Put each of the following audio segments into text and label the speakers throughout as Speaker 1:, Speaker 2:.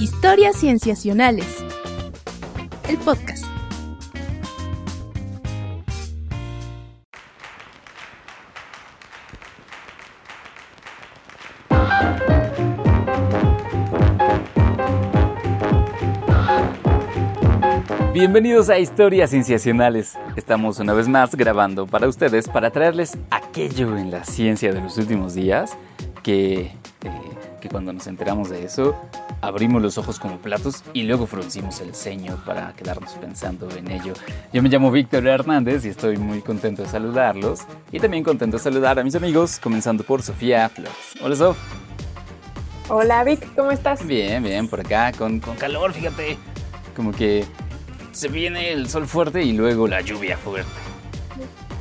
Speaker 1: Historias Cienciacionales. El podcast.
Speaker 2: Bienvenidos a Historias Cienciacionales. Estamos una vez más grabando para ustedes para traerles aquello en la ciencia de los últimos días que, eh, que cuando nos enteramos de eso abrimos los ojos como platos y luego fruncimos el ceño para quedarnos pensando en ello. Yo me llamo Víctor Hernández y estoy muy contento de saludarlos y también contento de saludar a mis amigos, comenzando por Sofía Flores. Hola Sof.
Speaker 3: Hola Vic, ¿cómo estás?
Speaker 2: Bien, bien, por acá, con, con calor, fíjate. Como que se viene el sol fuerte y luego la lluvia fuerte.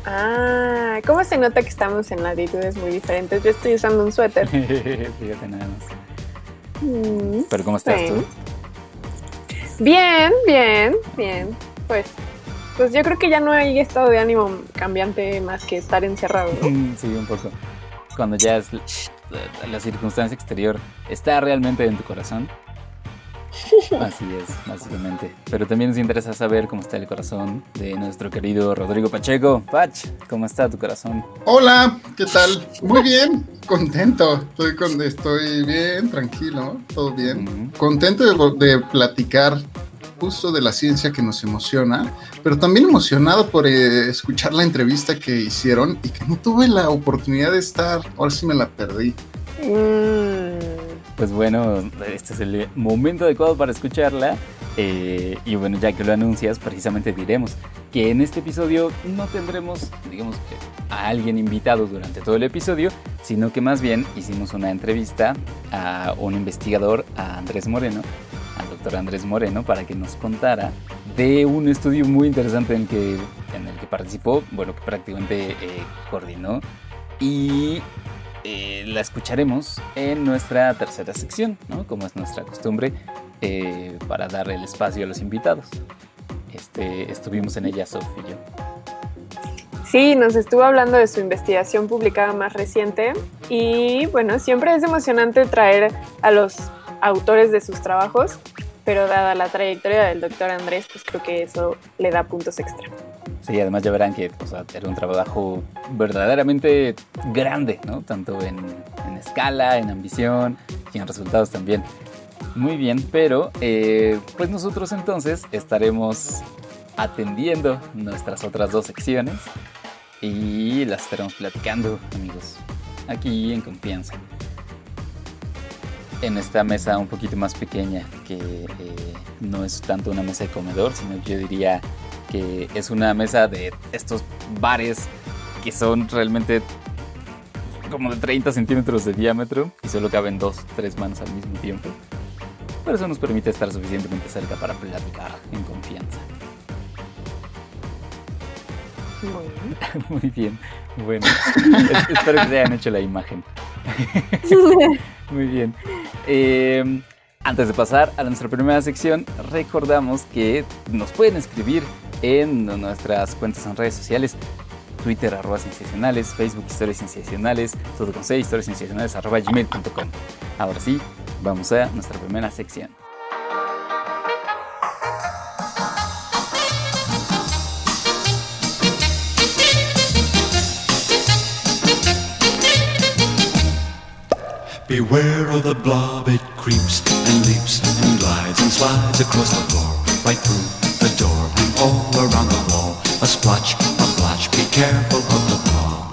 Speaker 3: Ah, ¿cómo se nota que estamos en latitudes muy diferentes? Yo estoy usando un suéter.
Speaker 2: Fíjate nada más.
Speaker 3: Mm,
Speaker 2: Pero ¿cómo estás
Speaker 3: sí.
Speaker 2: tú?
Speaker 3: Bien, bien, bien. Pues, pues yo creo que ya no hay estado de ánimo cambiante más que estar encerrado. ¿no?
Speaker 2: Sí, un poco. Cuando ya es la, la circunstancia exterior está realmente en tu corazón. Así es, básicamente. Pero también nos interesa saber cómo está el corazón de nuestro querido Rodrigo Pacheco. Pach, ¿cómo está tu corazón?
Speaker 4: Hola, ¿qué tal? Muy bien, contento. Estoy, con, estoy bien, tranquilo, todo bien.
Speaker 2: Ujú.
Speaker 4: Contento de, de platicar justo de la ciencia que nos emociona, pero también emocionado por eh, escuchar la entrevista que hicieron y que no tuve la oportunidad de estar. Ahora sí me la perdí.
Speaker 3: Mm,
Speaker 2: Pues bueno, este es el momento adecuado para escucharla. eh, y bueno, ya que lo anuncias, precisamente diremos que en este episodio no tendremos, digamos a alguien invitado durante todo el episodio, sino que más bien hicimos una entrevista a un investigador, a Andrés Moreno, al doctor Andrés Moreno, para que nos contara de un estudio muy interesante en, que, en el que participó, bueno, que prácticamente eh, coordinó. Y eh, la escucharemos en nuestra tercera sección, ¿no? como es nuestra costumbre, eh, para dar el espacio a los invitados. Este, estuvimos en ella, Sof y yo.
Speaker 3: Sí, nos estuvo hablando de su investigación publicada más reciente y bueno, siempre es emocionante traer a los autores de sus trabajos, pero dada la trayectoria del doctor Andrés, pues creo que eso le da puntos extra.
Speaker 2: Sí, además ya verán que o sea, era un trabajo verdaderamente grande, ¿no? Tanto en, en escala, en ambición y en resultados también. Muy bien, pero eh, pues nosotros entonces estaremos atendiendo nuestras otras dos secciones y las estaremos platicando, amigos, aquí en confianza. En esta mesa un poquito más pequeña, que eh, no es tanto una mesa de comedor, sino que yo diría que es una mesa de estos bares que son realmente como de 30 centímetros de diámetro y solo caben dos, tres manos al mismo tiempo. Pero eso nos permite estar suficientemente cerca para platicar en confianza.
Speaker 3: Muy bien.
Speaker 2: Muy bien, bueno, es- espero que se hayan hecho la imagen. Muy bien. Eh, antes de pasar a nuestra primera sección, recordamos que nos pueden escribir en nuestras cuentas en redes sociales. Twitter, arroba sensacionales, Facebook, historias sensacionales, todo con C, historias sensacionales, arroba gmail.com. Ahora sí, vamos a nuestra primera sección.
Speaker 5: Beware of the blob, it creeps and leaps and glides and slides across the floor, right through the door all around the wall. A splotch, a blotch, be careful of the blob.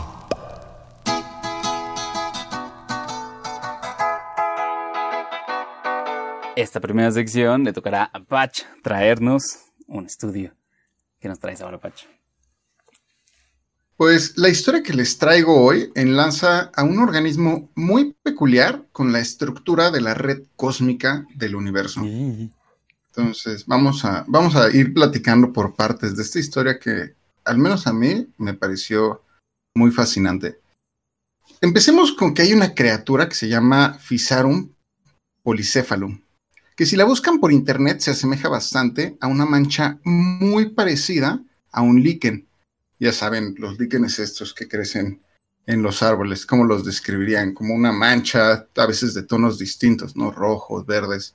Speaker 2: Esta primera sección le tocará a Patch traernos un estudio. ¿Qué nos traes ahora, Patch?
Speaker 4: Pues la historia que les traigo hoy enlaza a un organismo muy peculiar con la estructura de la red cósmica del universo. Entonces, vamos a, vamos a ir platicando por partes de esta historia que, al menos a mí, me pareció muy fascinante. Empecemos con que hay una criatura que se llama Physarum polycephalum, que si la buscan por internet se asemeja bastante a una mancha muy parecida a un líquen. Ya saben, los líquenes estos que crecen en los árboles, ¿cómo los describirían? Como una mancha, a veces de tonos distintos, ¿no? Rojos, verdes.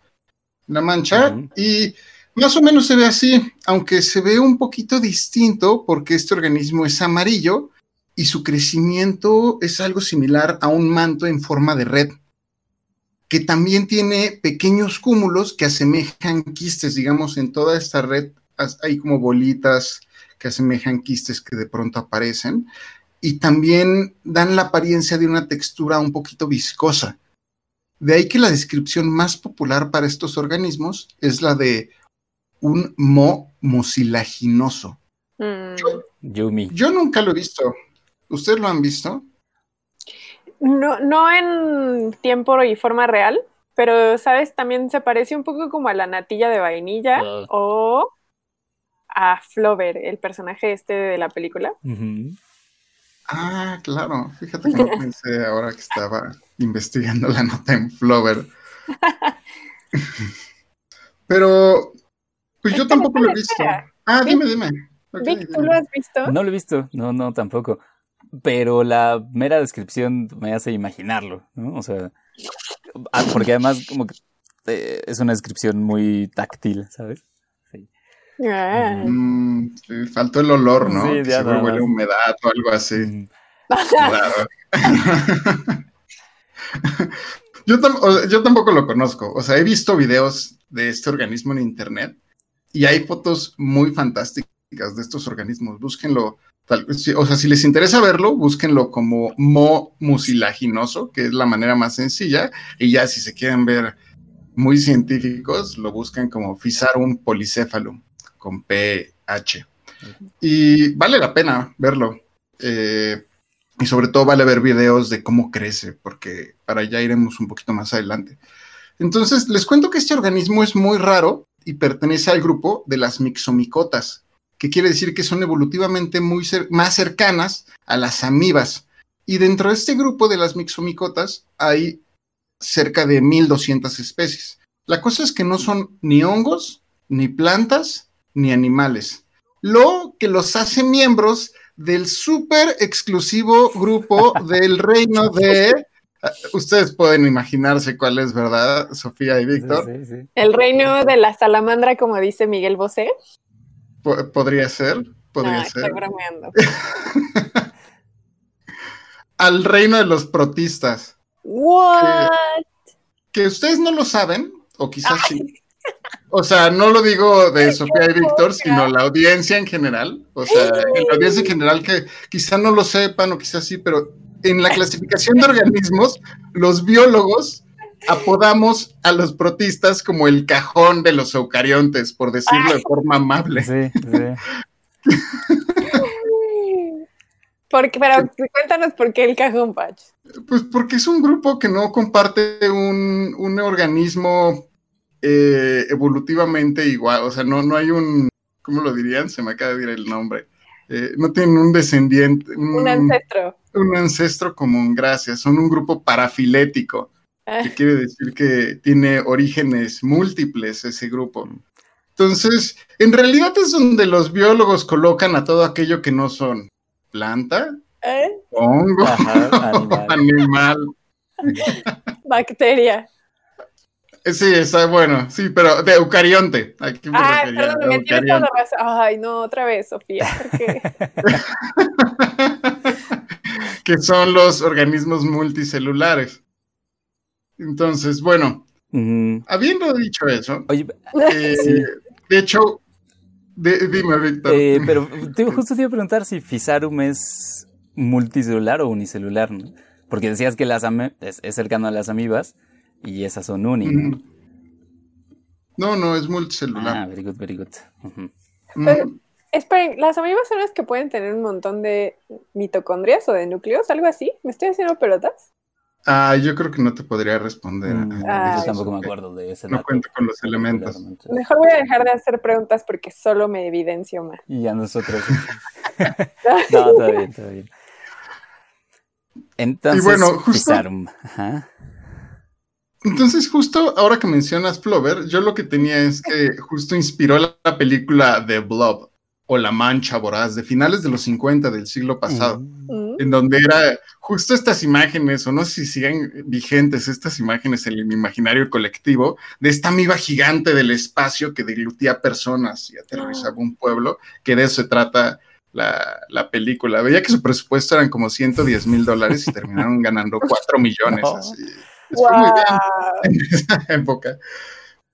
Speaker 4: La mancha, y más o menos se ve así, aunque se ve un poquito distinto porque este organismo es amarillo y su crecimiento es algo similar a un manto en forma de red, que también tiene pequeños cúmulos que asemejan quistes, digamos, en toda esta red hay como bolitas que asemejan quistes que de pronto aparecen y también dan la apariencia de una textura un poquito viscosa. De ahí que la descripción más popular para estos organismos es la de un mo mucilaginoso.
Speaker 3: Mm,
Speaker 2: Yumi.
Speaker 4: Yo nunca lo he visto. ¿Ustedes lo han visto?
Speaker 3: No, no en tiempo y forma real, pero, ¿sabes? También se parece un poco como a la natilla de vainilla
Speaker 2: Ah.
Speaker 3: o a Flover, el personaje este de la película.
Speaker 4: Ah, claro. Fíjate que no pensé ahora que estaba investigando la nota en Flover. Pero, pues yo tampoco lo he visto. Ah,
Speaker 3: Vic-
Speaker 4: dime, dime.
Speaker 3: Vic, ¿tú
Speaker 4: dime.
Speaker 3: lo has visto?
Speaker 2: No lo he visto, no, no, tampoco. Pero la mera descripción me hace imaginarlo, ¿no? O sea, ah, porque además como que eh, es una descripción muy táctil, ¿sabes?
Speaker 3: Ah.
Speaker 4: Mm, sí, faltó el olor, ¿no?
Speaker 2: Sí,
Speaker 4: Que
Speaker 2: ya
Speaker 4: seguro huele a humedad o algo así.
Speaker 2: Mm,
Speaker 4: Claro. yo, tam- o sea, yo tampoco lo conozco. O sea, he visto videos de este organismo en internet y hay fotos muy fantásticas de estos organismos. Búsquenlo. tal- o sea, si les interesa verlo, búsquenlo como mo mucilaginoso, que es la manera más sencilla. Y ya si se quieren ver muy científicos, lo buscan como Physarum polycephalum con PH. Y vale la pena verlo. Eh, y sobre todo vale ver videos de cómo crece, porque para allá iremos un poquito más adelante. Entonces, les cuento que este organismo es muy raro y pertenece al grupo de las mixomicotas, que quiere decir que son evolutivamente muy cer- más cercanas a las amibas. Y dentro de este grupo de las mixomicotas hay cerca de 1200 especies. La cosa es que no son ni hongos, ni plantas, ni animales. Lo que los hace miembros del súper exclusivo grupo del reino de... Ah, Ustedes pueden imaginarse cuál es, ¿verdad, Sofía y
Speaker 2: sí,
Speaker 4: Víctor?
Speaker 2: sí, sí.
Speaker 3: El reino de la salamandra, como dice Miguel Bosé.
Speaker 4: Po- podría ser, podría
Speaker 3: No,
Speaker 4: ser.
Speaker 3: estoy bromeando.
Speaker 4: Al reino de los protistas.
Speaker 3: What?
Speaker 4: Que ustedes no lo saben, o quizás sí. O sea, no lo digo de Sofía y Víctor, sino la audiencia en general. O sea, en la audiencia en general que quizá no lo sepan o quizás sí, pero en la clasificación de organismos, los biólogos apodamos a los protistas como el cajón de los eucariontes, por decirlo de forma amable.
Speaker 2: Sí, sí.
Speaker 3: Porque, pero cuéntanos por qué el cajón patch.
Speaker 4: Pues porque es un grupo que no comparte un, un organismo eh, evolutivamente igual. O sea, no, no hay un, ¿cómo lo dirían? Se me acaba de ir el nombre. Eh, no tienen un descendiente, un,
Speaker 3: Un ancestro.
Speaker 4: un ancestro común, gracias. Son un grupo parafilético,
Speaker 3: Ah,
Speaker 4: que quiere decir que tiene orígenes múltiples ese grupo. Entonces, en realidad es donde los biólogos colocan a todo aquello que no son planta,
Speaker 3: ¿eh?
Speaker 4: hongo,
Speaker 2: Ajá, animal.
Speaker 4: animal.
Speaker 3: Bacteria.
Speaker 4: Eh, Sí, está bueno, sí, pero de eucarionte. Aquí me
Speaker 3: Ah,
Speaker 4: refería,
Speaker 3: perdón, me tienes toda la razón. Ay, no, otra vez, Sofía. porque-
Speaker 4: que son los organismos multicelulares. Entonces, bueno, habiendo dicho eso,
Speaker 2: Oye,
Speaker 4: eh,
Speaker 2: Sí.
Speaker 4: de hecho, de- dime, Víctor.
Speaker 2: eh, pero te, justo te iba a preguntar si Physarum es multicelular o unicelular, ¿no? Porque decías que las es, es cercano a las amibas y esas son uni, ¿no?
Speaker 4: Mm. No, no, es multicelular.
Speaker 2: Ah, very good, very good.
Speaker 3: Pero- Esperen, ¿las amibas son las que pueden tener un montón de mitocondrias o de núcleos? ¿Algo así? ¿Me estoy haciendo pelotas?
Speaker 4: Ah, yo creo que no te podría responder.
Speaker 2: Mm,
Speaker 3: Ah,
Speaker 2: yo tampoco me acuerdo de ese
Speaker 4: No
Speaker 2: dato
Speaker 4: cuenta con los elementos.
Speaker 3: Mejor voy a dejar de hacer preguntas porque solo me evidencio más.
Speaker 2: Y ya nosotros. no, todo bien, todo bien. Entonces,
Speaker 4: bueno, justo-.
Speaker 2: Ajá.
Speaker 4: Entonces, justo ahora que mencionas Flover, yo lo que tenía es que justo inspiró la, la película The Blob o La Mancha Voraz de finales de los 50 del siglo pasado.
Speaker 2: Mm.
Speaker 4: En donde era justo estas imágenes, o no sé si sigan vigentes estas imágenes en el imaginario colectivo, de esta amiba gigante del espacio que diglutía personas y aterrorizaba un pueblo, que de eso se trata la, la película. Veía que su presupuesto eran como 110 mil dólares y terminaron ganando 4 millones.
Speaker 2: No.
Speaker 4: Así. Fue muy bien en esa época.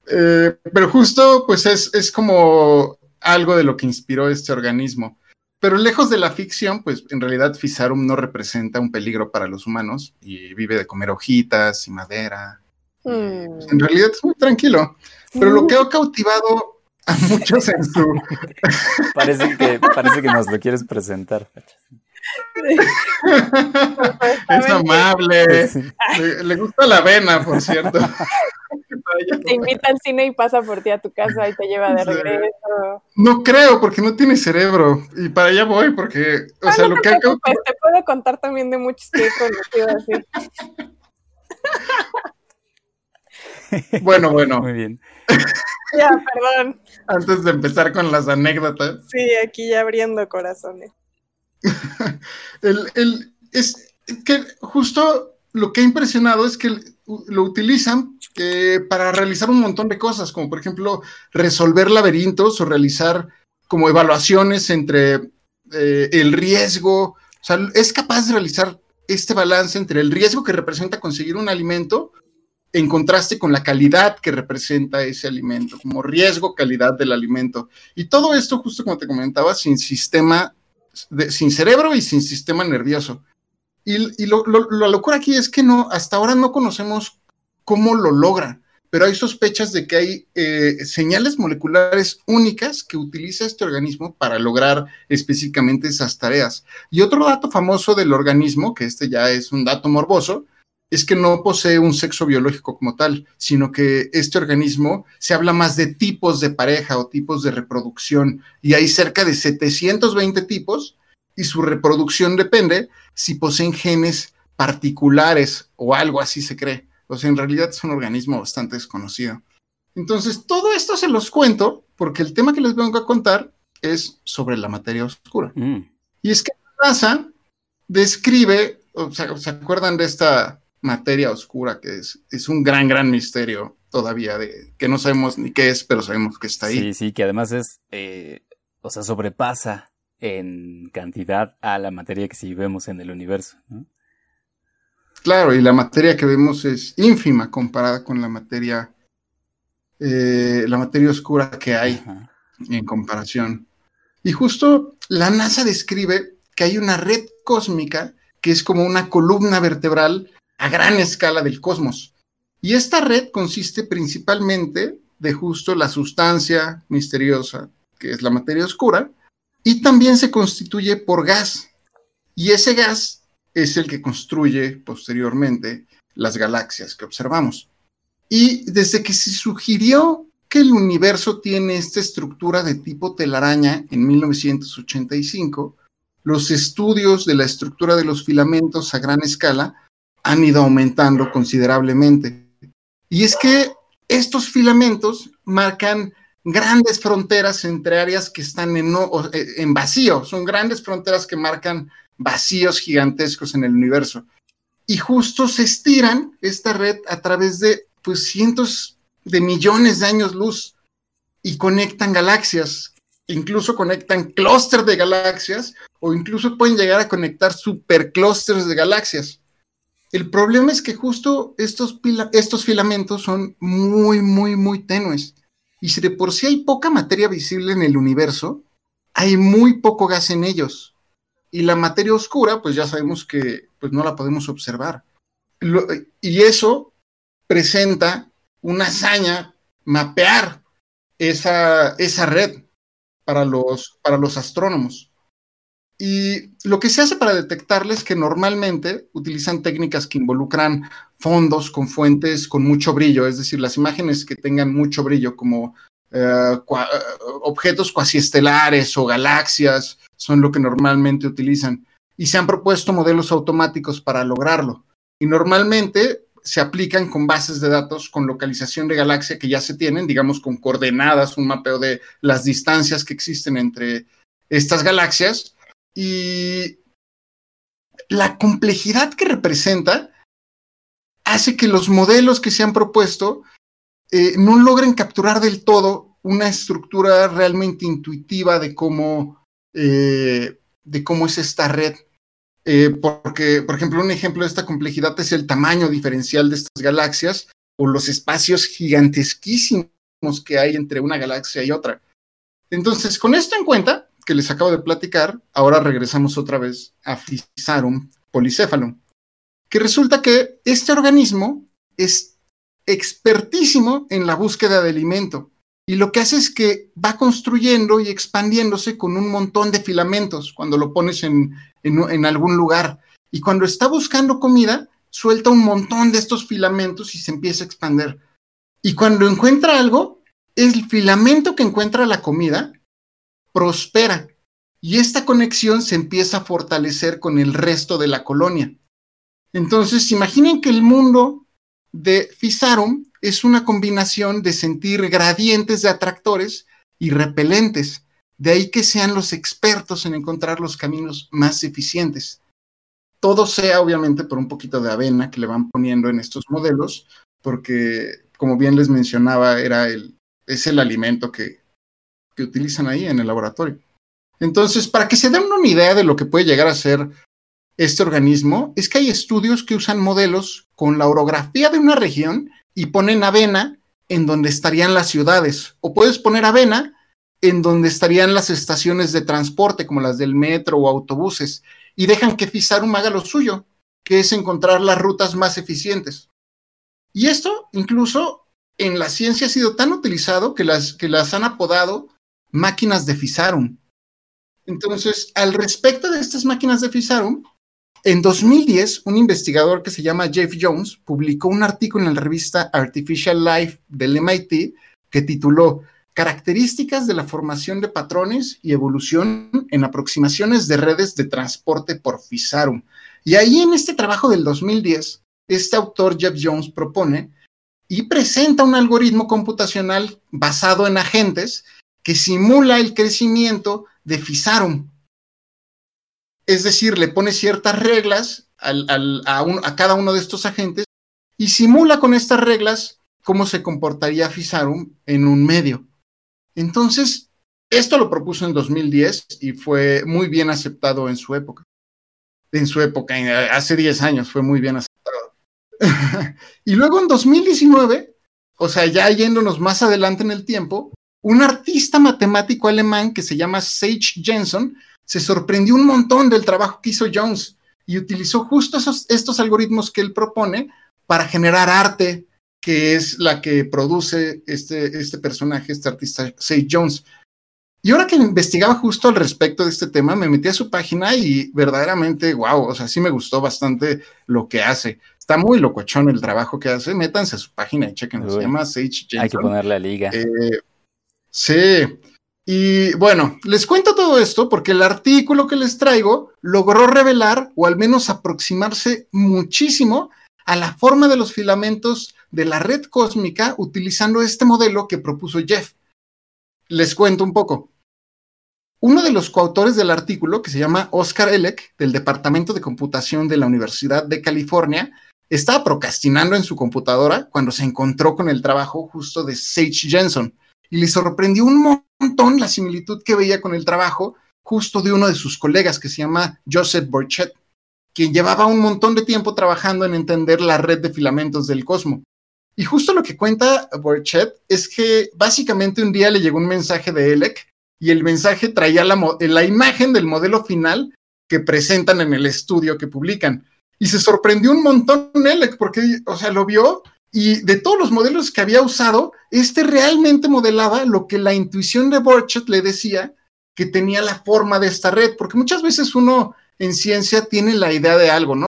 Speaker 4: Eh, pero justo, pues es, es como algo de lo que inspiró este organismo. Pero lejos de la ficción, pues en realidad Fisarum no representa un peligro para los humanos y vive de comer hojitas y madera.
Speaker 3: Mm.
Speaker 4: Pues, en realidad es muy tranquilo. Pero lo que ha cautivado a muchos en su...
Speaker 2: Parece que, parece que nos lo quieres presentar.
Speaker 4: Es amable.
Speaker 2: Sí.
Speaker 4: Le, le gusta la avena, por cierto.
Speaker 3: Te invita al cine y pasa por ti a tu casa y te lleva de regreso.
Speaker 4: No creo, porque no tiene cerebro. Y para allá voy, porque, o
Speaker 3: Ah,
Speaker 4: sea,
Speaker 3: no
Speaker 4: lo
Speaker 3: te
Speaker 4: que cautivado...
Speaker 3: te puedo contar también de muchos que he conocido así.
Speaker 4: Bueno, bueno,
Speaker 2: Muy bien.
Speaker 3: Ya, perdón.
Speaker 4: antes de empezar con las anécdotas,
Speaker 3: Sí, aquí ya abriendo corazones.
Speaker 4: el, el- es que justo lo que ha impresionado es que lo utilizan eh, para realizar un montón de cosas, como por ejemplo resolver laberintos o realizar como evaluaciones entre eh, el riesgo, o sea, es capaz de realizar este balance entre el riesgo que representa conseguir un alimento en contraste con la calidad que representa ese alimento, como riesgo, calidad del alimento. Y todo esto, justo como te comentaba, sin sistema, sin cerebro y sin sistema nervioso. Y, y lo- lo- la locura aquí es que no, hasta ahora no conocemos cómo lo logra, pero hay sospechas de que hay eh, señales moleculares únicas que utiliza este organismo para lograr específicamente esas tareas. Y otro dato famoso del organismo, que este ya es un dato morboso, es que no posee un sexo biológico como tal, sino que este organismo se habla más de tipos de pareja o tipos de reproducción, y hay cerca de 720 tipos, y su reproducción depende si poseen genes particulares o algo así se cree. O sea, en realidad es un organismo bastante desconocido. Entonces, todo esto se los cuento porque el tema que les vengo a contar es sobre la materia oscura.
Speaker 2: Mm.
Speaker 4: Y es que la NASA describe, o sea, ¿se acuerdan de esta materia oscura que es, es un gran, gran misterio todavía de que no sabemos ni qué es, pero sabemos que está ahí?
Speaker 2: Sí, sí, que además es, eh, o sea, sobrepasa en cantidad a la materia que sí vemos en el universo. ¿no?
Speaker 4: Claro, y la materia que vemos es ínfima comparada con la materia, eh, la materia oscura que hay
Speaker 2: Ajá.
Speaker 4: en comparación. Y justo la NASA describe que hay una red cósmica que es como una columna vertebral a gran escala del cosmos. Y esta red consiste principalmente de justo la sustancia misteriosa, que es la materia oscura, y también se constituye por gas. Y ese gas es el que construye posteriormente las galaxias que observamos. Y desde que se sugirió que el universo tiene esta estructura de tipo telaraña en 1985, los estudios de la estructura de los filamentos a gran escala han ido aumentando considerablemente. Y es que estos filamentos marcan grandes fronteras entre áreas que están en, eh, en vacío, son grandes fronteras que marcan vacíos gigantescos en el universo. Y justo se estiran esta red a través de pues cientos de millones de años luz y conectan galaxias, incluso conectan clústeres de galaxias o incluso pueden llegar a conectar superclústeres de galaxias. El problema es que justo estos, estos filamentos son muy, muy, muy tenues. Y si de por sí hay poca materia visible en el universo, hay muy poco gas en ellos. Y la materia oscura, pues ya sabemos que pues no la podemos observar. Y eso presenta una hazaña mapear esa, esa red para los, para los astrónomos. Y lo que se hace para detectarles es que normalmente utilizan técnicas que involucran fondos con fuentes con mucho brillo, es decir, las imágenes que tengan mucho brillo, como eh, eh, objetos cuasiestelares o galaxias, son lo que normalmente utilizan. Y se han propuesto modelos automáticos para lograrlo. Y normalmente se aplican con bases de datos con localización de galaxia que ya se tienen, digamos con coordenadas, un mapeo de las distancias que existen entre estas galaxias. Y la complejidad que representa hace que los modelos que se han propuesto eh, no logren capturar del todo una estructura realmente intuitiva de cómo, eh, de cómo es esta red. Eh, porque, por ejemplo, un ejemplo de esta complejidad es el tamaño diferencial de estas galaxias o los espacios gigantesquísimos que hay entre una galaxia y otra. Entonces, con esto en cuenta, que les acabo de platicar, ahora regresamos otra vez a Physarum polycephalum, que resulta que este organismo es expertísimo en la búsqueda de alimento y lo que hace es que va construyendo y expandiéndose con un montón de filamentos cuando lo pones en, en, algún lugar. Y cuando está buscando comida, suelta un montón de estos filamentos y se empieza a expandir. Y cuando encuentra algo, el filamento que encuentra la comida prospera y esta conexión se empieza a fortalecer con el resto de la colonia. Entonces, imaginen que el mundo de Fisarum es una combinación de sentir gradientes de atractores y repelentes. De ahí que sean los expertos en encontrar los caminos más eficientes. Todo sea obviamente por un poquito de avena que le van poniendo en estos modelos, porque como bien les mencionaba, era el, es el alimento que, que utilizan ahí en el laboratorio. Entonces, para que se den una idea de lo que puede llegar a ser este organismo, es que hay estudios que usan modelos con la orografía de una región y ponen avena en donde estarían las ciudades. O puedes poner avena en donde estarían las estaciones de transporte, como las del metro o autobuses, y dejan que Fisarum haga lo suyo, que es encontrar las rutas más eficientes. Y esto incluso en la ciencia ha sido tan utilizado que las, que las han apodado máquinas de Fisarum. Entonces, al respecto de estas máquinas de Fisarum, en 2010, un investigador que se llama Jeff Jones publicó un artículo en la revista Artificial Life del MIT que tituló Características de la formación de patrones y evolución en aproximaciones de redes de transporte por Fisarum. Y ahí en este trabajo del 2010, este autor Jeff Jones propone y presenta un algoritmo computacional basado en agentes que simula el crecimiento de Fisarum es decir, le pone ciertas reglas a, cada uno de estos agentes y simula con estas reglas cómo se comportaría Fisarum en un medio. Entonces, esto lo propuso en 2010 y fue muy bien aceptado en su época. En su época, hace 10 años, fue muy bien aceptado. y luego en 2019, o sea, ya yéndonos más adelante en el tiempo, un artista matemático alemán que se llama Sage Jensen se sorprendió un montón del trabajo que hizo Jones y utilizó justo estos algoritmos que él propone para generar arte, que es la que produce este, este personaje, este artista, Sage Jones. Y ahora que investigaba justo al respecto de este tema, me metí a su página y verdaderamente, wow, o sea, sí me gustó bastante lo que hace. Está muy locochón el trabajo que hace. Métanse a su página y chequen. Se llama Sage Jensen.
Speaker 2: Hay que ponerle la liga.
Speaker 4: Eh, sí. Y bueno, les cuento todo esto porque el artículo que les traigo logró revelar o al menos aproximarse muchísimo a la forma de los filamentos de la red cósmica utilizando este modelo que propuso Jeff. Les cuento un poco. Uno de los coautores del artículo, que se llama Oscar Elec, del Departamento de Computación de la Universidad de California, estaba procrastinando en su computadora cuando se encontró con el trabajo justo de Sage Jensen y le sorprendió un montón la similitud que veía con el trabajo justo de uno de sus colegas que se llama Joseph Borchet, quien llevaba un montón de tiempo trabajando en entender la red de filamentos del cosmos. Y justo lo que cuenta Borchet es que básicamente un día le llegó un mensaje de Elec y el mensaje traía la, la imagen del modelo final que presentan en el estudio que publican. Y se sorprendió un montón Elec porque, o sea, lo vio y de todos los modelos que había usado, este realmente modelaba lo que la intuición de Borchardt le decía que tenía la forma de esta red, porque muchas veces uno en ciencia tiene la idea de algo, ¿no?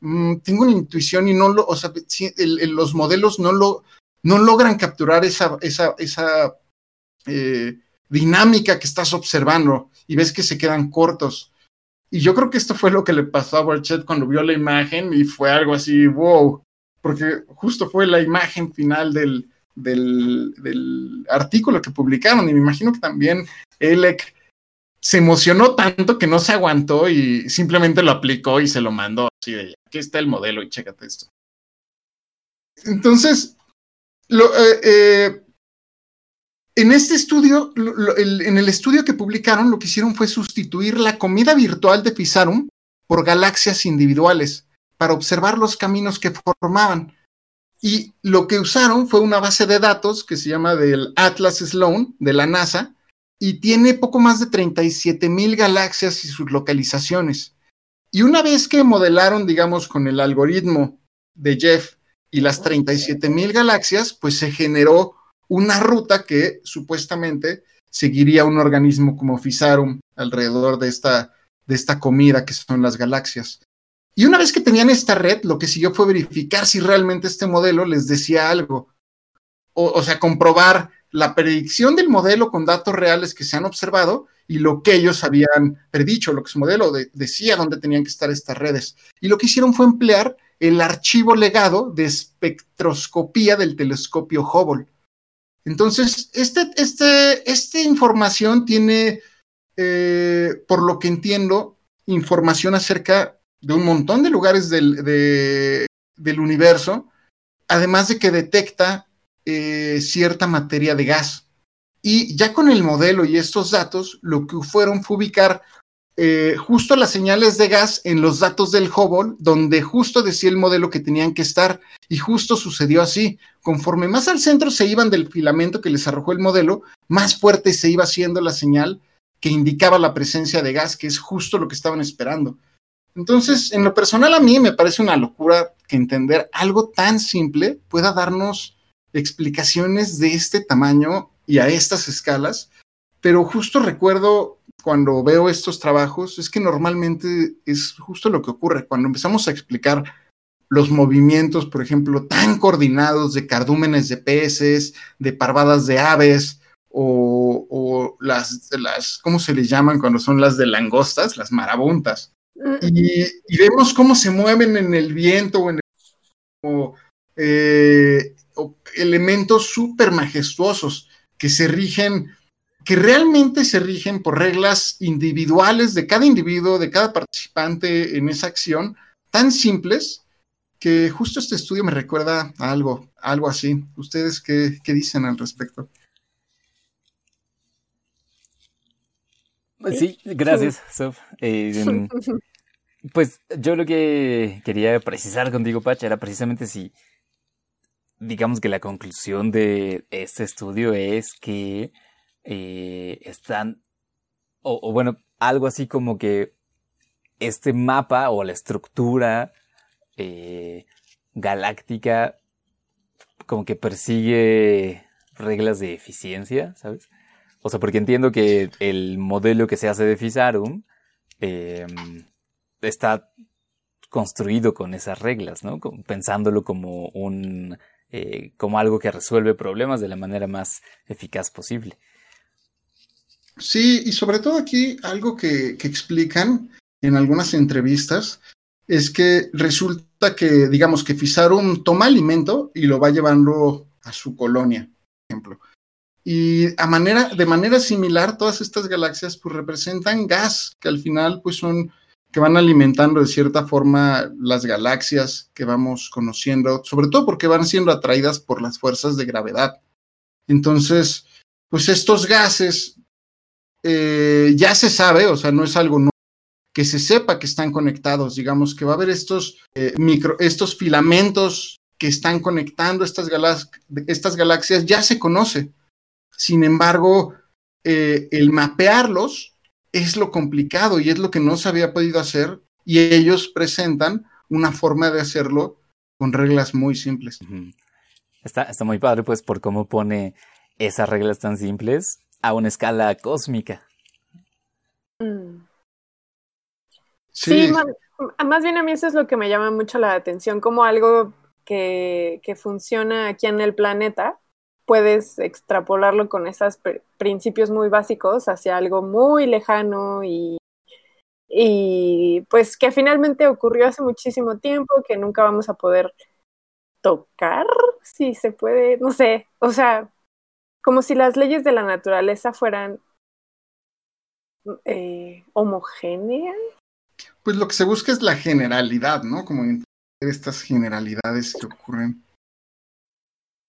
Speaker 4: Mm, tengo una intuición y no lo, o sea, los modelos no lo, no logran capturar esa, esa, esa eh, dinámica que estás observando y ves que se quedan cortos. Y yo creo que esto fue lo que le pasó a Borchardt cuando vio la imagen y fue algo así, wow, porque justo fue la imagen final del, del, artículo que publicaron y me imagino que también Elec se emocionó tanto que no se aguantó y simplemente lo aplicó y se lo mandó así de, aquí está el modelo y chécate esto. Entonces, eh, eh, en este estudio, en el estudio que publicaron, lo que hicieron fue sustituir la comida virtual de Fisarum por galaxias individuales para observar los caminos que formaban. Y lo que usaron fue una base de datos que se llama del Atlas Sloan de la NASA y tiene poco más de 37 mil galaxias y sus localizaciones. Y una vez que modelaron, digamos, con el algoritmo de Jeff y las 37 mil galaxias, pues se generó una ruta que supuestamente seguiría un organismo como Fisarum alrededor de esta, de esta comida que son las galaxias. Y una vez que tenían esta red, lo que siguió fue verificar si realmente este modelo les decía algo. O, sea, comprobar la predicción del modelo con datos reales que se han observado y lo que ellos habían predicho, lo que su modelo decía dónde tenían que estar estas redes. Y lo que hicieron fue emplear el archivo legado de espectroscopía del telescopio Hubble. Entonces, este, este, esta información tiene, eh, por lo que entiendo, información acerca de un montón de lugares del, del universo, además de que detecta eh, cierta materia de gas. Y ya con el modelo y estos datos, lo que fueron fue ubicar eh, justo las señales de gas en los datos del Hubble, donde justo decía el modelo que tenían que estar, y justo sucedió así. Conforme más al centro se iban del filamento que les arrojó el modelo, más fuerte se iba haciendo la señal que indicaba la presencia de gas, que es justo lo que estaban esperando. Entonces, en lo personal a mí me parece una locura que entender algo tan simple pueda darnos explicaciones de este tamaño y a estas escalas, pero justo recuerdo cuando veo estos trabajos es que normalmente es justo lo que ocurre. Cuando empezamos a explicar los movimientos, por ejemplo, tan coordinados de cardúmenes de peces, de parvadas de aves, o, las, las, ¿cómo se les llaman cuando son las de langostas? Las marabuntas. Y, vemos cómo se mueven en el viento o en el, eh, elementos súper majestuosos que se rigen que realmente se rigen por reglas individuales de cada individuo, de cada participante en esa acción, tan simples que justo este estudio me recuerda a algo, algo así. ¿Ustedes qué, dicen al respecto?
Speaker 2: Sí, gracias, Sof. Eh, pues yo lo que quería precisar contigo, Pacha, era precisamente si, digamos que la conclusión de este estudio es que eh, están, o, bueno, algo así como que este mapa o la estructura eh, galáctica como que persigue reglas de eficiencia, ¿sabes? O sea, porque entiendo que el modelo que se hace de Fisarum em, está construido con esas reglas, ¿no? Pensándolo como un, eh, como algo que resuelve problemas de la manera más eficaz posible.
Speaker 4: Sí, y sobre todo aquí algo que, explican en algunas entrevistas es que resulta que, digamos, que Fisarum toma alimento y lo va llevando a su colonia, por ejemplo. Y a manera, de manera similar, todas estas galaxias pues representan gas, que al final pues son, que van alimentando de cierta forma las galaxias que vamos conociendo, sobre todo porque van siendo atraídas por las fuerzas de gravedad. Entonces, pues estos gases eh, ya se sabe, o sea, no es algo nuevo, que se sepa que están conectados, digamos que va a haber estos, eh, micro, estos filamentos que están conectando estas, estas galaxias, ya se conoce. Sin embargo, eh, el mapearlos es lo complicado y es lo que no se había podido hacer y ellos presentan una forma de hacerlo con reglas muy simples.
Speaker 2: está, está muy padre, pues, por cómo pone esas reglas tan simples a una escala cósmica.
Speaker 3: Mm. Sí, más, bien a mí eso es lo que me llama mucho la atención, como algo que, funciona aquí en el planeta, puedes extrapolarlo con esos principios muy básicos hacia algo muy lejano y, y pues que finalmente ocurrió hace muchísimo tiempo, que nunca vamos a poder tocar, si se puede, no sé, o sea, como si las leyes de la naturaleza fueran eh, homogénea.
Speaker 4: Pues lo que se busca es la generalidad, ¿no? Como estas generalidades que ocurren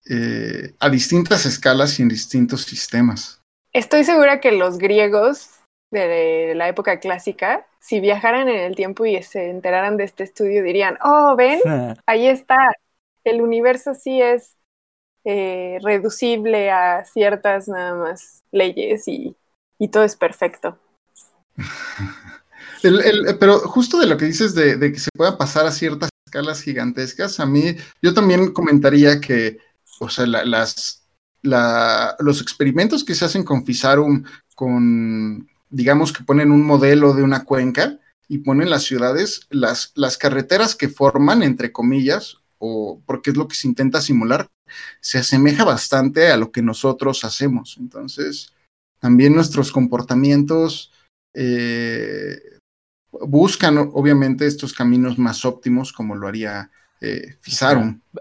Speaker 4: eh, a distintas escalas y en distintos sistemas.
Speaker 3: Estoy segura que los griegos de la época clásica, si viajaran en el tiempo y se enteraran de este estudio, dirían, oh, ven, ahí está, el universo sí es eh, reducible a ciertas nada más leyes y, y todo es perfecto.
Speaker 4: El, el, pero justo de lo que dices de, de, que se pueda pasar a ciertas escalas gigantescas, a mí yo también comentaría que, o sea, la, las, la, los experimentos que se hacen con Fisarum, con, digamos que ponen un modelo de una cuenca y ponen las ciudades, las, las carreteras que forman, entre comillas, o porque es lo que se intenta simular, se asemeja bastante a lo que nosotros hacemos. Entonces, también nuestros comportamientos eh, buscan obviamente estos caminos más óptimos como lo haría eh.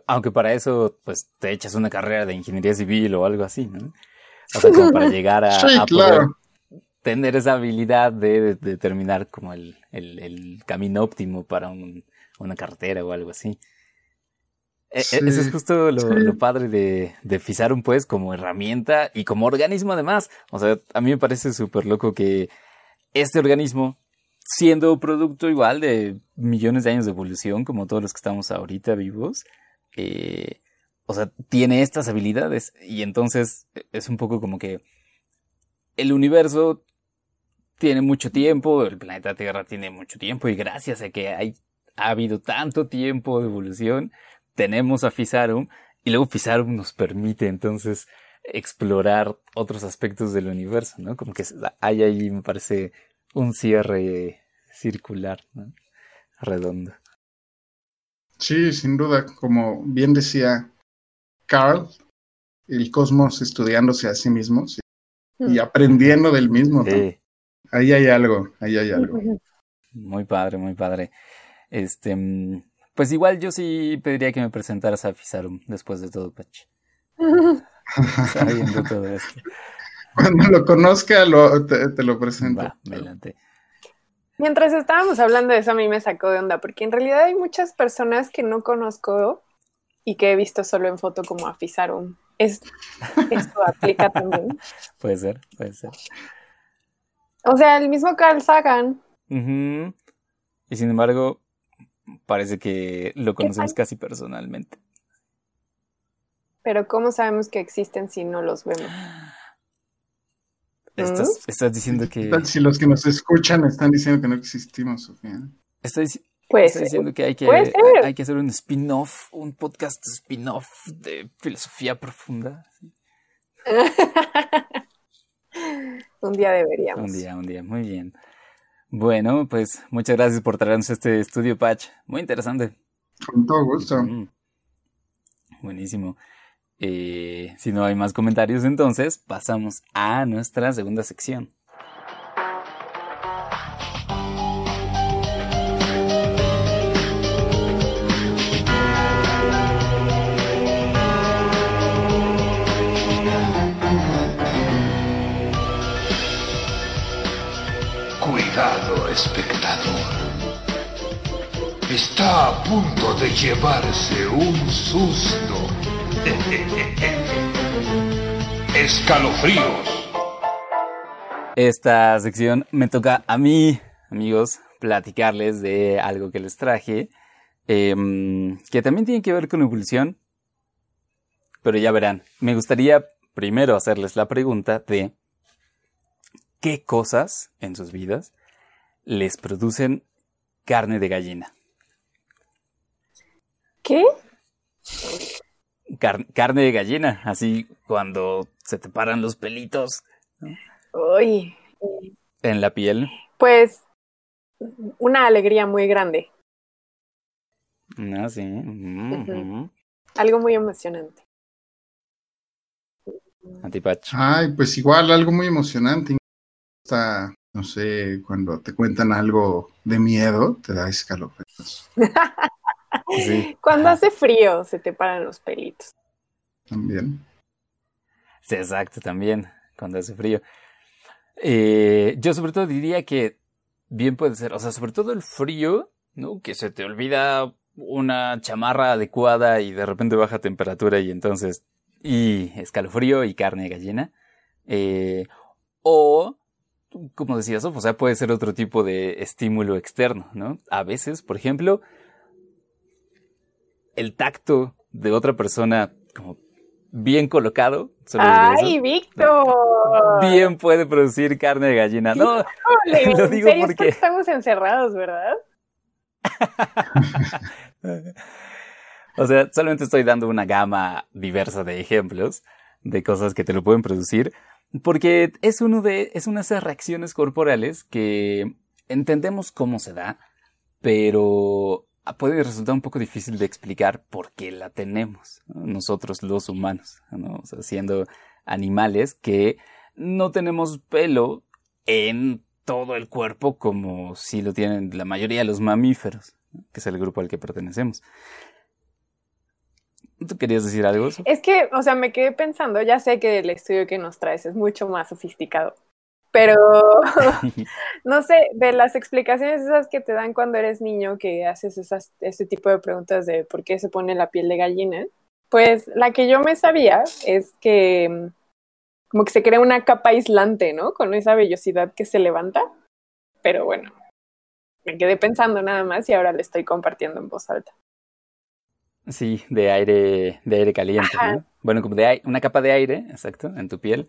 Speaker 2: Aunque para eso pues te echas una carrera de ingeniería civil o algo así, ¿no? O sea, como para llegar a,
Speaker 4: sí,
Speaker 2: a
Speaker 4: claro.
Speaker 2: poder tener esa habilidad de, de determinar como el, el, el, camino óptimo para un, una carretera o algo así. Sí, Eso es justo lo, sí. lo padre de, de, Fisarum, pues, como herramienta y como organismo además. O sea, a mí me parece súper loco que este organismo, siendo producto igual de millones de años de evolución, como todos los que estamos ahorita vivos, eh, o sea, tiene estas habilidades. Y entonces es un poco como que el universo tiene mucho tiempo, el planeta Tierra tiene mucho tiempo, y gracias a que hay, ha habido tanto tiempo de evolución, tenemos a Fisarum y luego Fisarum nos permite entonces explorar otros aspectos del universo, ¿no? Como que hay ahí, me parece, un cierre circular, ¿no? Redondo.
Speaker 4: Sí, sin duda, como bien decía Carl, el cosmos estudiándose a sí mismo ¿sí? y aprendiendo del mismo. ¿no? Sí. Ahí hay algo, ahí hay algo.
Speaker 2: Muy padre, muy padre. Este, pues igual yo sí pediría que me presentaras a Fisarum después de todo, Pach. Sabiendo todo esto.
Speaker 4: Cuando lo conozca, lo, te, te, lo presento.
Speaker 2: Va, adelante.
Speaker 3: Mientras estábamos hablando de eso, a mí me sacó de onda, porque en realidad hay muchas personas que no conozco y que he visto solo en foto como a Fisarum. ¿Es, ¿Esto aplica también?
Speaker 2: Puede ser, puede ser.
Speaker 3: O sea, el mismo Carl Sagan.
Speaker 2: Uh -huh. Y sin embargo, parece que lo conocemos casi personalmente.
Speaker 3: Pero ¿cómo sabemos que existen si no los vemos?
Speaker 2: Estás, estás diciendo que...
Speaker 4: Si los que nos escuchan están diciendo que no existimos, Sofía.
Speaker 2: Estás,
Speaker 3: pues,
Speaker 2: estás diciendo que hay que, hay que hacer un spin-off, un podcast spin-off de filosofía profunda.
Speaker 3: un día deberíamos.
Speaker 2: Un día, un día, muy bien. Bueno, pues muchas gracias por traernos este estudio, Patch. Muy interesante.
Speaker 4: Con todo gusto.
Speaker 2: Mm. Buenísimo. Eh, si no hay más comentarios, entonces pasamos a nuestra segunda sección.
Speaker 6: Cuidado, espectador. Está a punto de llevarse un susto. Escalofríos.
Speaker 2: Esta sección me toca a mí, amigos, platicarles de algo que les traje, eh, que también tiene que ver con evolución, pero ya verán, me gustaría primero hacerles la pregunta de qué cosas en sus vidas les producen carne de gallina.
Speaker 3: ¿Qué?
Speaker 2: Car carne de gallina, así cuando se te paran los pelitos.
Speaker 3: ¿no? Uy.
Speaker 2: En la piel.
Speaker 3: Pues una alegría muy grande.
Speaker 2: Ah, sí. Mm -hmm. uh -huh.
Speaker 3: Algo muy emocionante.
Speaker 2: Antipach.
Speaker 4: Ay, pues igual, algo muy emocionante. Hasta, no sé, cuando te cuentan algo de miedo, te da escalofríos.
Speaker 3: Sí. Cuando Ajá. hace frío se te paran los pelitos.
Speaker 4: También.
Speaker 2: Sí, exacto, también. Cuando hace frío. Eh, yo sobre todo diría que bien puede ser, o sea, sobre todo el frío, ¿no? Que se te olvida una chamarra adecuada y de repente baja temperatura y entonces, y escalofrío y carne de gallina. Eh, o, como decías, o sea, puede ser otro tipo de estímulo externo, ¿no? A veces, por ejemplo, el tacto de otra persona como bien colocado.
Speaker 3: ¡Ay, Víctor!
Speaker 2: Bien puede producir carne de gallina. No,
Speaker 3: Híjole,
Speaker 2: lo
Speaker 3: en
Speaker 2: digo
Speaker 3: serio, es
Speaker 2: porque-
Speaker 3: estamos encerrados, ¿verdad?
Speaker 2: o sea, solamente estoy dando una gama diversa de ejemplos de cosas que te lo pueden producir, porque es uno de, es una de esas reacciones corporales que entendemos cómo se da, pero puede resultar un poco difícil de explicar por qué la tenemos, ¿no? nosotros los humanos, siendo animales que no tenemos pelo en todo el cuerpo como si lo tienen la mayoría de los mamíferos, que es el grupo al que pertenecemos. ¿Tú querías decir algo?
Speaker 3: Es que, o sea, me quedé pensando, ya sé que el estudio que nos traes es mucho más sofisticado, pero no sé, de las explicaciones esas que te dan cuando eres niño, que haces esas, este tipo de preguntas de por qué se pone la piel de gallina, pues la que yo me sabía es que mm, como que se crea una capa aislante, ¿no? Con esa vellosidad que se levanta, pero bueno, me quedé pensando nada más y ahora le estoy compartiendo en voz alta.
Speaker 2: Sí, de aire, de aire caliente. ¿no? Bueno, como de una capa de aire, exacto, en tu piel.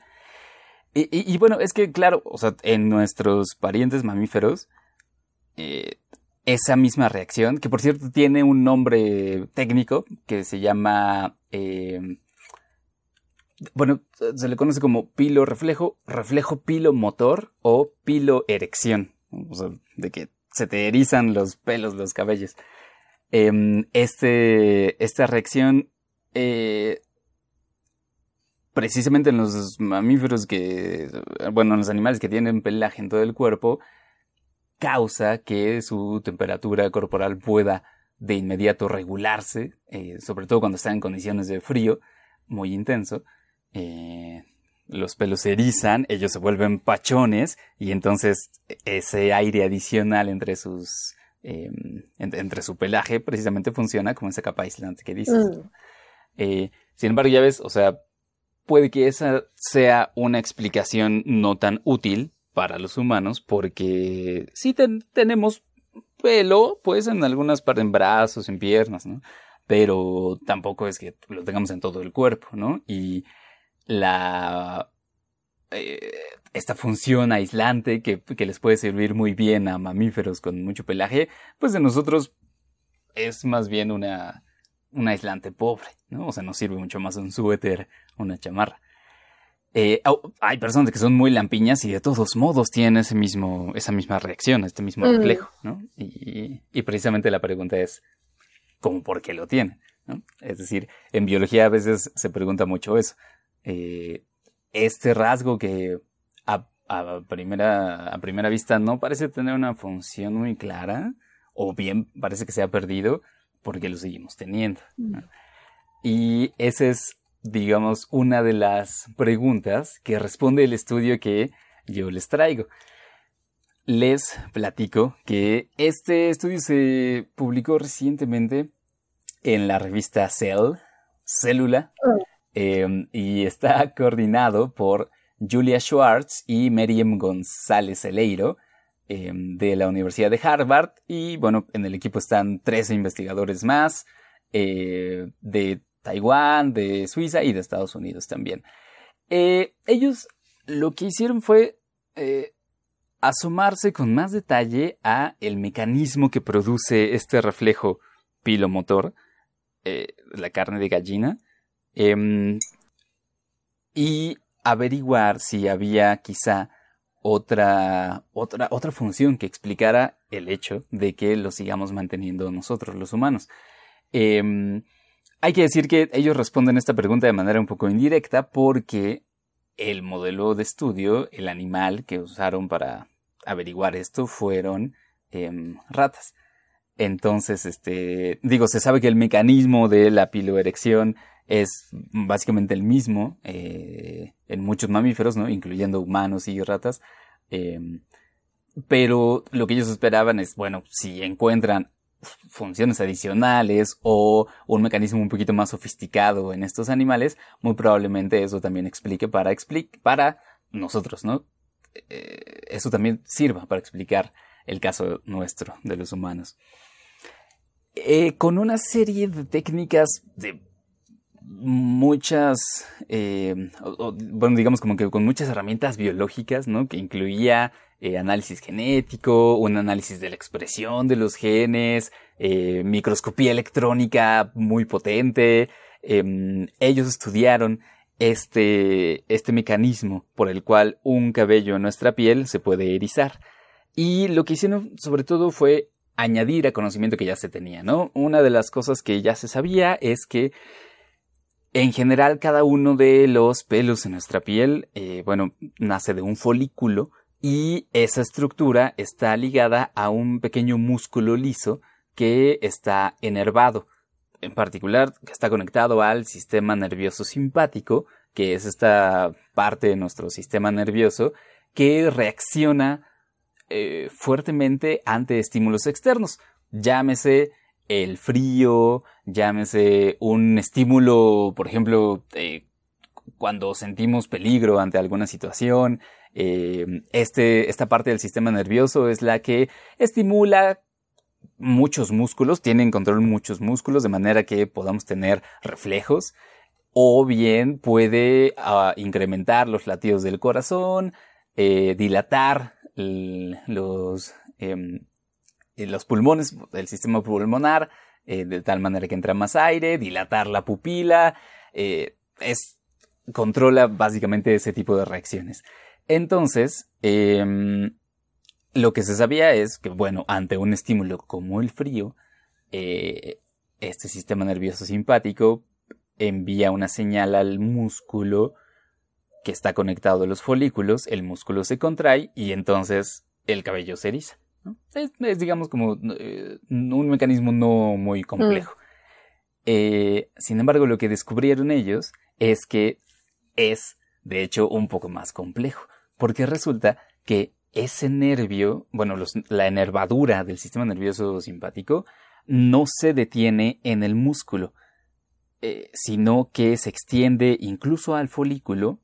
Speaker 2: Y, y- bueno, es que claro, o sea, en nuestros parientes mamíferos, eh, esa misma reacción, que por cierto tiene un nombre técnico que se llama, eh, bueno, se le conoce como pilo reflejo, reflejo pilo motor o pilo erección, o sea, de que se te erizan los pelos, los cabellos. Em, este, esta reacción, eh, precisamente en los mamíferos que, bueno, en los animales que tienen pelaje en todo el cuerpo, causa que su temperatura corporal pueda de inmediato regularse, eh, sobre todo cuando están en condiciones de frío muy intenso. Eh, los pelos se erizan, ellos se vuelven pachones y entonces ese aire adicional entre sus eh, en- entre su pelaje precisamente funciona como esa capa aislante que dices.
Speaker 3: Mm.
Speaker 2: Eh, sin embargo, ya ves, o sea, puede que esa sea una explicación no tan útil para los humanos porque sí ten- tenemos pelo, pues en algunas partes, en brazos, en piernas, ¿no? Pero tampoco es que lo tengamos en todo el cuerpo, ¿no? Y la... eh, esta función aislante que, que les puede servir muy bien a mamíferos con mucho pelaje, pues de nosotros es más bien una, un aislante pobre, ¿no? O sea, nos sirve mucho más un suéter, una chamarra. Eh, hay personas que son muy lampiñas y de todos modos tienen ese mismo, esa misma reacción, este mismo
Speaker 3: Mm.
Speaker 2: reflejo, ¿no? Y, y precisamente la pregunta es, ¿cómo por qué lo tienen? ¿no? Es decir, en biología a veces se pregunta mucho eso. Eh, este rasgo que a, a primera, a primera vista no parece tener una función muy clara, o bien parece que se ha perdido, porque lo seguimos teniendo. ¿no? Y esa es, digamos, una de las preguntas que responde el estudio que yo les traigo. Les platico que este estudio se publicó recientemente en la revista Cell, Célula, eh, y está coordinado por Julia Schwartz y Miriam González Eleiro eh, de la Universidad de Harvard. Y bueno, en el equipo están 13 investigadores más eh, de Taiwán, de Suiza y de Estados Unidos también. Eh, ellos lo que hicieron fue eh, asomarse con más detalle a el mecanismo que produce este reflejo pilomotor, eh, la carne de gallina, em, y averiguar si había quizá otra, otra, otra función que explicara el hecho de que lo sigamos manteniendo nosotros, los humanos. Em, hay que decir que ellos responden esta pregunta de manera un poco indirecta porque el modelo de estudio, el animal que usaron para averiguar esto fueron em, ratas. Entonces, este, digo, se sabe que el mecanismo de la piloerección es básicamente el mismo eh, en muchos mamíferos, ¿no? Incluyendo humanos y ratas, Em, pero lo que ellos esperaban es, bueno, si encuentran funciones adicionales o un mecanismo un poquito más sofisticado en estos animales, muy probablemente eso también explique para, para nosotros, ¿no? Eh, eso también sirva para explicar el caso nuestro de los humanos. Eh, con una serie de técnicas de muchas, eh, bueno, digamos como que con muchas herramientas biológicas, ¿no? Que incluía eh, análisis genético, un análisis de la expresión de los genes, eh, microscopía electrónica muy potente. Em, ellos estudiaron este, este mecanismo por el cual un cabello en nuestra piel se puede erizar. Y lo que hicieron sobre todo fue añadir a conocimiento que ya se tenía, ¿no? Una de las cosas que ya se sabía es que en general, cada uno de los pelos en nuestra piel, eh, bueno, nace de un folículo y esa estructura está ligada a un pequeño músculo liso que está enervado. En particular, que está conectado al sistema nervioso simpático, que es esta parte de nuestro sistema nervioso que reacciona eh, fuertemente ante estímulos externos. Llámese el frío, llámese un estímulo, por ejemplo, cuando sentimos peligro ante alguna situación. Eh, este, esta parte del sistema nervioso es la que estimula muchos músculos, tienen control muchos músculos de manera que podamos tener reflejos o bien puede ah, incrementar los latidos del corazón, eh, dilatar los, em, los pulmones, el sistema pulmonar, eh, de tal manera que entra más aire, dilatar la pupila, eh, es, controla básicamente ese tipo de reacciones. Entonces, em, lo que se sabía es que, bueno, ante un estímulo como el frío, eh, este sistema nervioso simpático envía una señal al músculo que está conectado a los folículos, el músculo se contrae y entonces el cabello se eriza. Es, digamos, como eh, un mecanismo no muy complejo. Eh, sin embargo, lo que descubrieron ellos es que es, de hecho, un poco más complejo, porque resulta que ese nervio, bueno, la enervadura del sistema nervioso simpático no se detiene en el músculo, eh, sino que se extiende incluso al folículo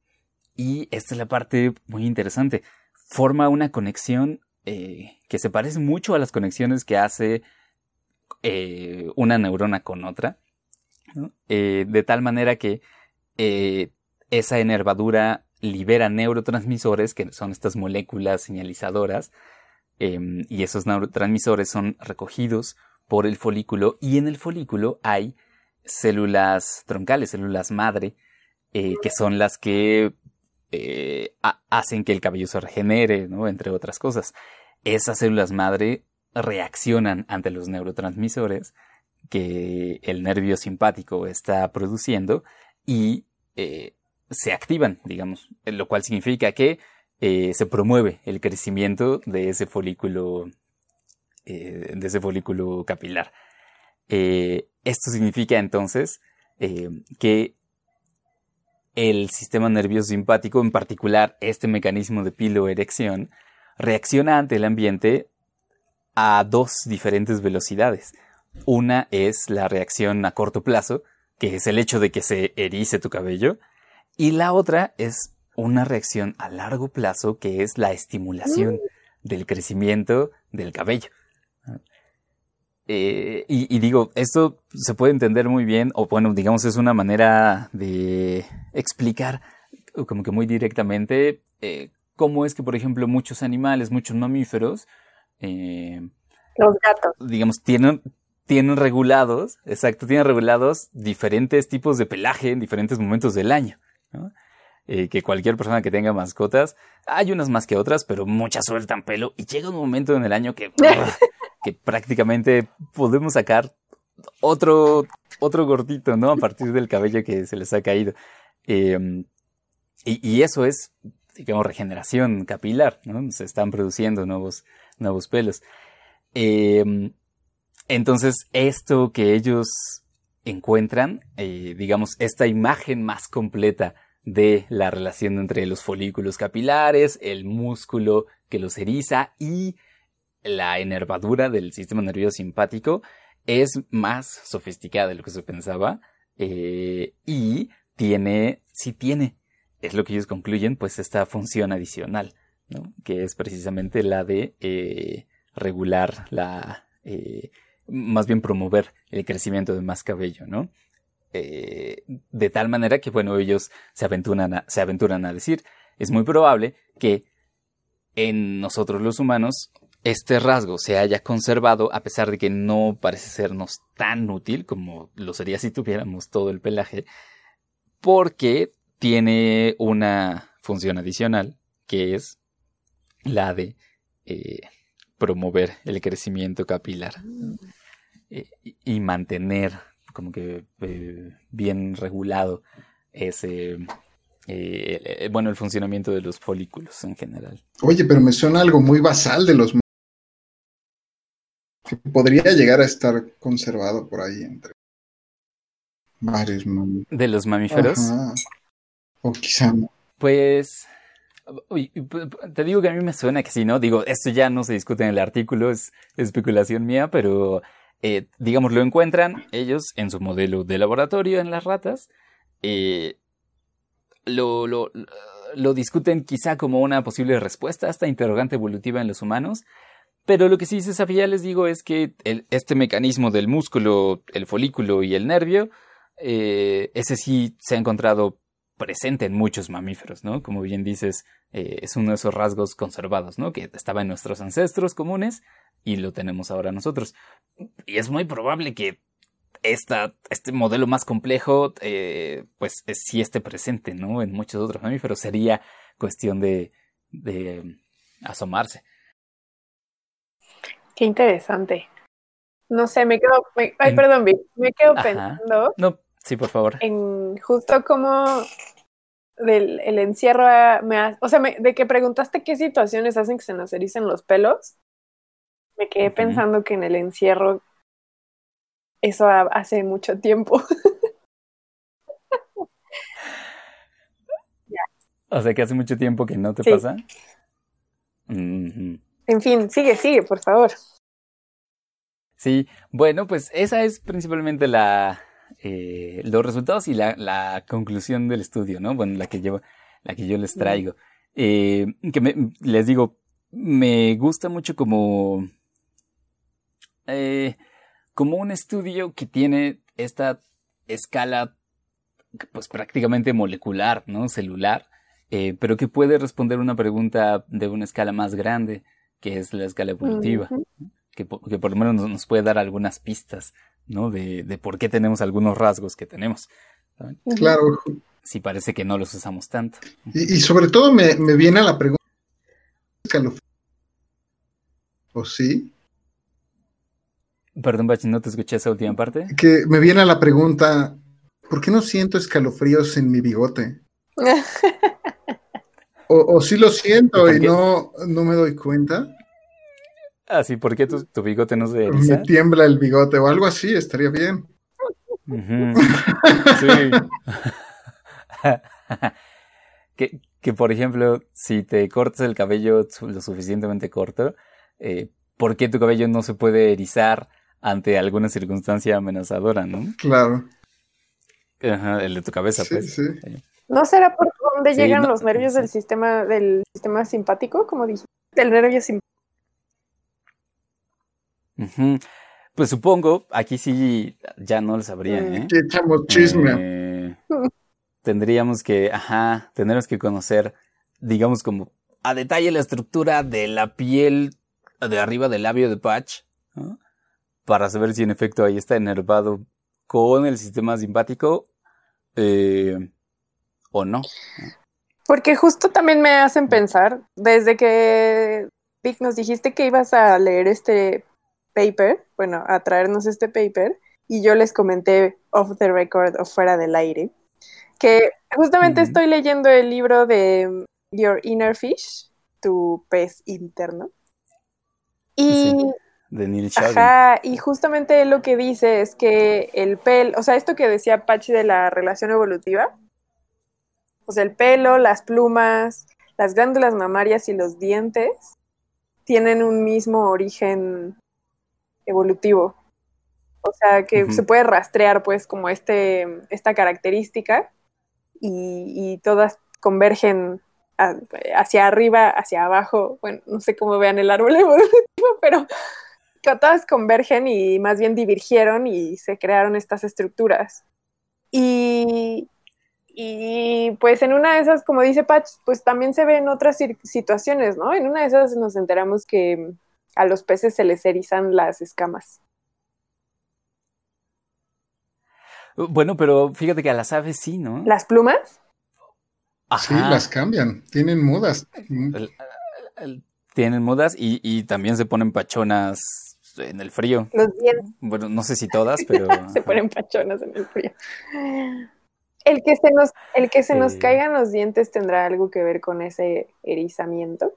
Speaker 2: y esta es la parte muy interesante, forma una conexión eh, que se parece mucho a las conexiones que hace eh, una neurona con otra, de tal manera que esa enervadura libera neurotransmisores, que son estas moléculas señalizadoras, em, y esos neurotransmisores son recogidos por el folículo, y en el folículo hay células troncales, células madre, que son las que hacen que el cabello se regenere, entre otras cosas. Esas células madre reaccionan ante los neurotransmisores que el nervio simpático está produciendo y eh, se activan, digamos, lo cual significa que eh, se promueve el crecimiento de ese folículo, eh, de ese folículo capilar. esto significa entonces que el sistema nervioso simpático, en particular este mecanismo de piloerección, reacciona ante el ambiente a dos diferentes velocidades. Una es la reacción a corto plazo, que es el hecho de que se erice tu cabello, y la otra es una reacción a largo plazo, que es la estimulación del crecimiento del cabello. Eh, y, digo, esto se puede entender muy bien, o bueno, digamos, es una manera de explicar como que muy directamente eh, cómo es que, por ejemplo, muchos animales, muchos mamíferos,
Speaker 3: eh, los gatos,
Speaker 2: digamos, tienen, tienen regulados, exacto, tienen regulados diferentes tipos de pelaje en diferentes momentos del año. Eh, que cualquier persona que tenga mascotas, hay unas más que otras, pero muchas sueltan pelo y llega un momento en el año que, que prácticamente podemos sacar otro, otro gordito, ¿no? A partir del cabello que se les ha caído. Em, y, y, eso es digamos, regeneración capilar, ¿no? Se están produciendo nuevos, nuevos pelos. Em, entonces, esto que ellos encuentran, eh, digamos, esta imagen más completa de la relación entre los folículos capilares, el músculo que los eriza y la enervadura del sistema nervioso simpático es más sofisticada de lo que se pensaba eh, y tiene, sí tiene, es lo que ellos concluyen, pues esta función adicional, ¿no? que es precisamente la de eh, regular la, más bien promover el crecimiento de más cabello, ¿no? Eh, de tal manera que, bueno, ellos se aventuran, a, se aventuran a decir, es muy probable que en nosotros los humanos este rasgo se haya conservado a pesar de que no parece sernos tan útil como lo sería si tuviéramos todo el pelaje, porque tiene una función adicional que es la de eh, promover el crecimiento capilar eh, y mantener como que eh, bien regulado ese eh, bueno el funcionamiento de los folículos en general.
Speaker 4: Oye, pero me suena algo muy basal de los que podría llegar a estar conservado por ahí entre varios mamíferos.
Speaker 2: ¿De los mamíferos?
Speaker 4: Ajá. O quizá no.
Speaker 2: Pues te digo que a mí me suena que sí, ¿no? Digo, esto ya no se discute en el artículo, es especulación mía, pero eh, digamos, lo encuentran ellos en su modelo de laboratorio en las ratas. Eh, lo, lo, lo, discuten quizá como una posible respuesta a esta interrogante evolutiva en los humanos. Pero lo que sí se les digo, es que este mecanismo del músculo, el folículo y el nervio, eh, ese sí se ha encontrado presente en muchos mamíferos, ¿no? Como bien dices, eh, es uno de esos rasgos conservados, ¿no? Que estaba en nuestros ancestros comunes y lo tenemos ahora nosotros. Y es muy probable que esta, este modelo más complejo, eh, pues sí esté presente, ¿no? En muchos otros mamíferos. Sería cuestión de, de asomarse.
Speaker 3: Qué interesante. No sé, me quedo, me, ay, perdón, Vic, me quedo
Speaker 2: Ajá.
Speaker 3: pensando
Speaker 2: No, sí, por favor.
Speaker 3: en justo como del el encierro, a- me ha- o sea, me- de que preguntaste qué situaciones hacen que se nos ericen los pelos, me quedé pensando que en el encierro eso ha- hace mucho tiempo.
Speaker 2: O sea que hace mucho tiempo que no te
Speaker 3: Sí.
Speaker 2: pasa.
Speaker 3: En fin, sigue, sigue, por favor.
Speaker 2: Sí, bueno, pues esa es principalmente la eh, los resultados y la, la conclusión del estudio, ¿no? Bueno, la que yo, la que yo les traigo. Eh, que me- les digo, me gusta mucho como eh, como un estudio que tiene esta escala pues prácticamente molecular, ¿no? Celular, pero que puede responder una pregunta de una escala más grande, que es la escala evolutiva que, po- que por lo menos nos, nos puede dar algunas pistas, ¿no? De, de por qué tenemos algunos rasgos que tenemos. ¿saben?
Speaker 4: Claro.
Speaker 2: Si parece que no los usamos tanto.
Speaker 4: Y, y sobre todo me, me viene a la pregunta. ¿O sí?
Speaker 2: Perdón, Bach, no te escuché esa última parte.
Speaker 4: Que me viene a la pregunta, ¿por qué no siento escalofríos en mi bigote? O, o sí lo siento
Speaker 2: ¿Por
Speaker 4: y no, no me doy cuenta.
Speaker 2: Ah, sí, ¿por qué tu, tu bigote no se
Speaker 4: Me
Speaker 2: eriza?
Speaker 4: tiembla el bigote o algo así, estaría bien.
Speaker 2: Sí. que, que, por ejemplo, si te cortas el cabello lo suficientemente corto, eh, ¿por qué tu cabello no se puede erizar ante alguna circunstancia amenazadora, no?
Speaker 4: Claro.
Speaker 2: Ajá, el de tu cabeza,
Speaker 4: Sí,
Speaker 2: pues.
Speaker 4: sí.
Speaker 3: ¿No será por dónde
Speaker 2: Sí,
Speaker 3: llegan
Speaker 2: no-
Speaker 3: los nervios
Speaker 2: sí.
Speaker 3: del sistema del sistema simpático, como dije? Del nervio simpático.
Speaker 2: Pues supongo, aquí sí ya no lo sabría. ¿eh?
Speaker 4: Aquí echamos chisme.
Speaker 2: Eh, tendríamos que, ajá, tendríamos que conocer, digamos, como a detalle la estructura de la piel de arriba del labio de Patch, ¿no? para saber si en efecto ahí está enervado con el sistema simpático eh, o no.
Speaker 3: Porque justo también me hacen pensar, desde que Vic nos dijiste que ibas a leer este paper, bueno, a traernos este paper, y yo les comenté off the record o fuera del aire, que justamente estoy leyendo el libro de Your Inner Fish, tu pez interno. Y
Speaker 2: Sí. De Neil.
Speaker 3: Ajá, y justamente lo que dice es que el pel, o sea, esto que decía Pachi de la relación evolutiva, O sea, el pelo, las plumas, las glándulas mamarias y los dientes tienen un mismo origen evolutivo. O sea, que se puede rastrear, pues, como este, esta característica y, y todas convergen a- hacia arriba, hacia abajo. Bueno, no sé cómo vean el árbol evolutivo, pero todas convergen y más bien divergieron y se crearon estas estructuras. Y, y pues en una de esas, como dice Patch, pues también se ve en otras situaciones, ¿no? En una de esas nos enteramos que a los peces se les erizan las escamas.
Speaker 2: Bueno, pero fíjate que a las aves sí, ¿no?
Speaker 3: ¿Las plumas?
Speaker 4: Sí, las cambian, tienen mudas.
Speaker 2: Tienen mudas y, y también se ponen pachonas en el frío.
Speaker 3: Los dientes
Speaker 2: Bueno, no sé si todas, pero...
Speaker 3: se ponen pachonas en el frío. El que se nos, el que se nos caigan los dientes tendrá algo que ver con ese erizamiento.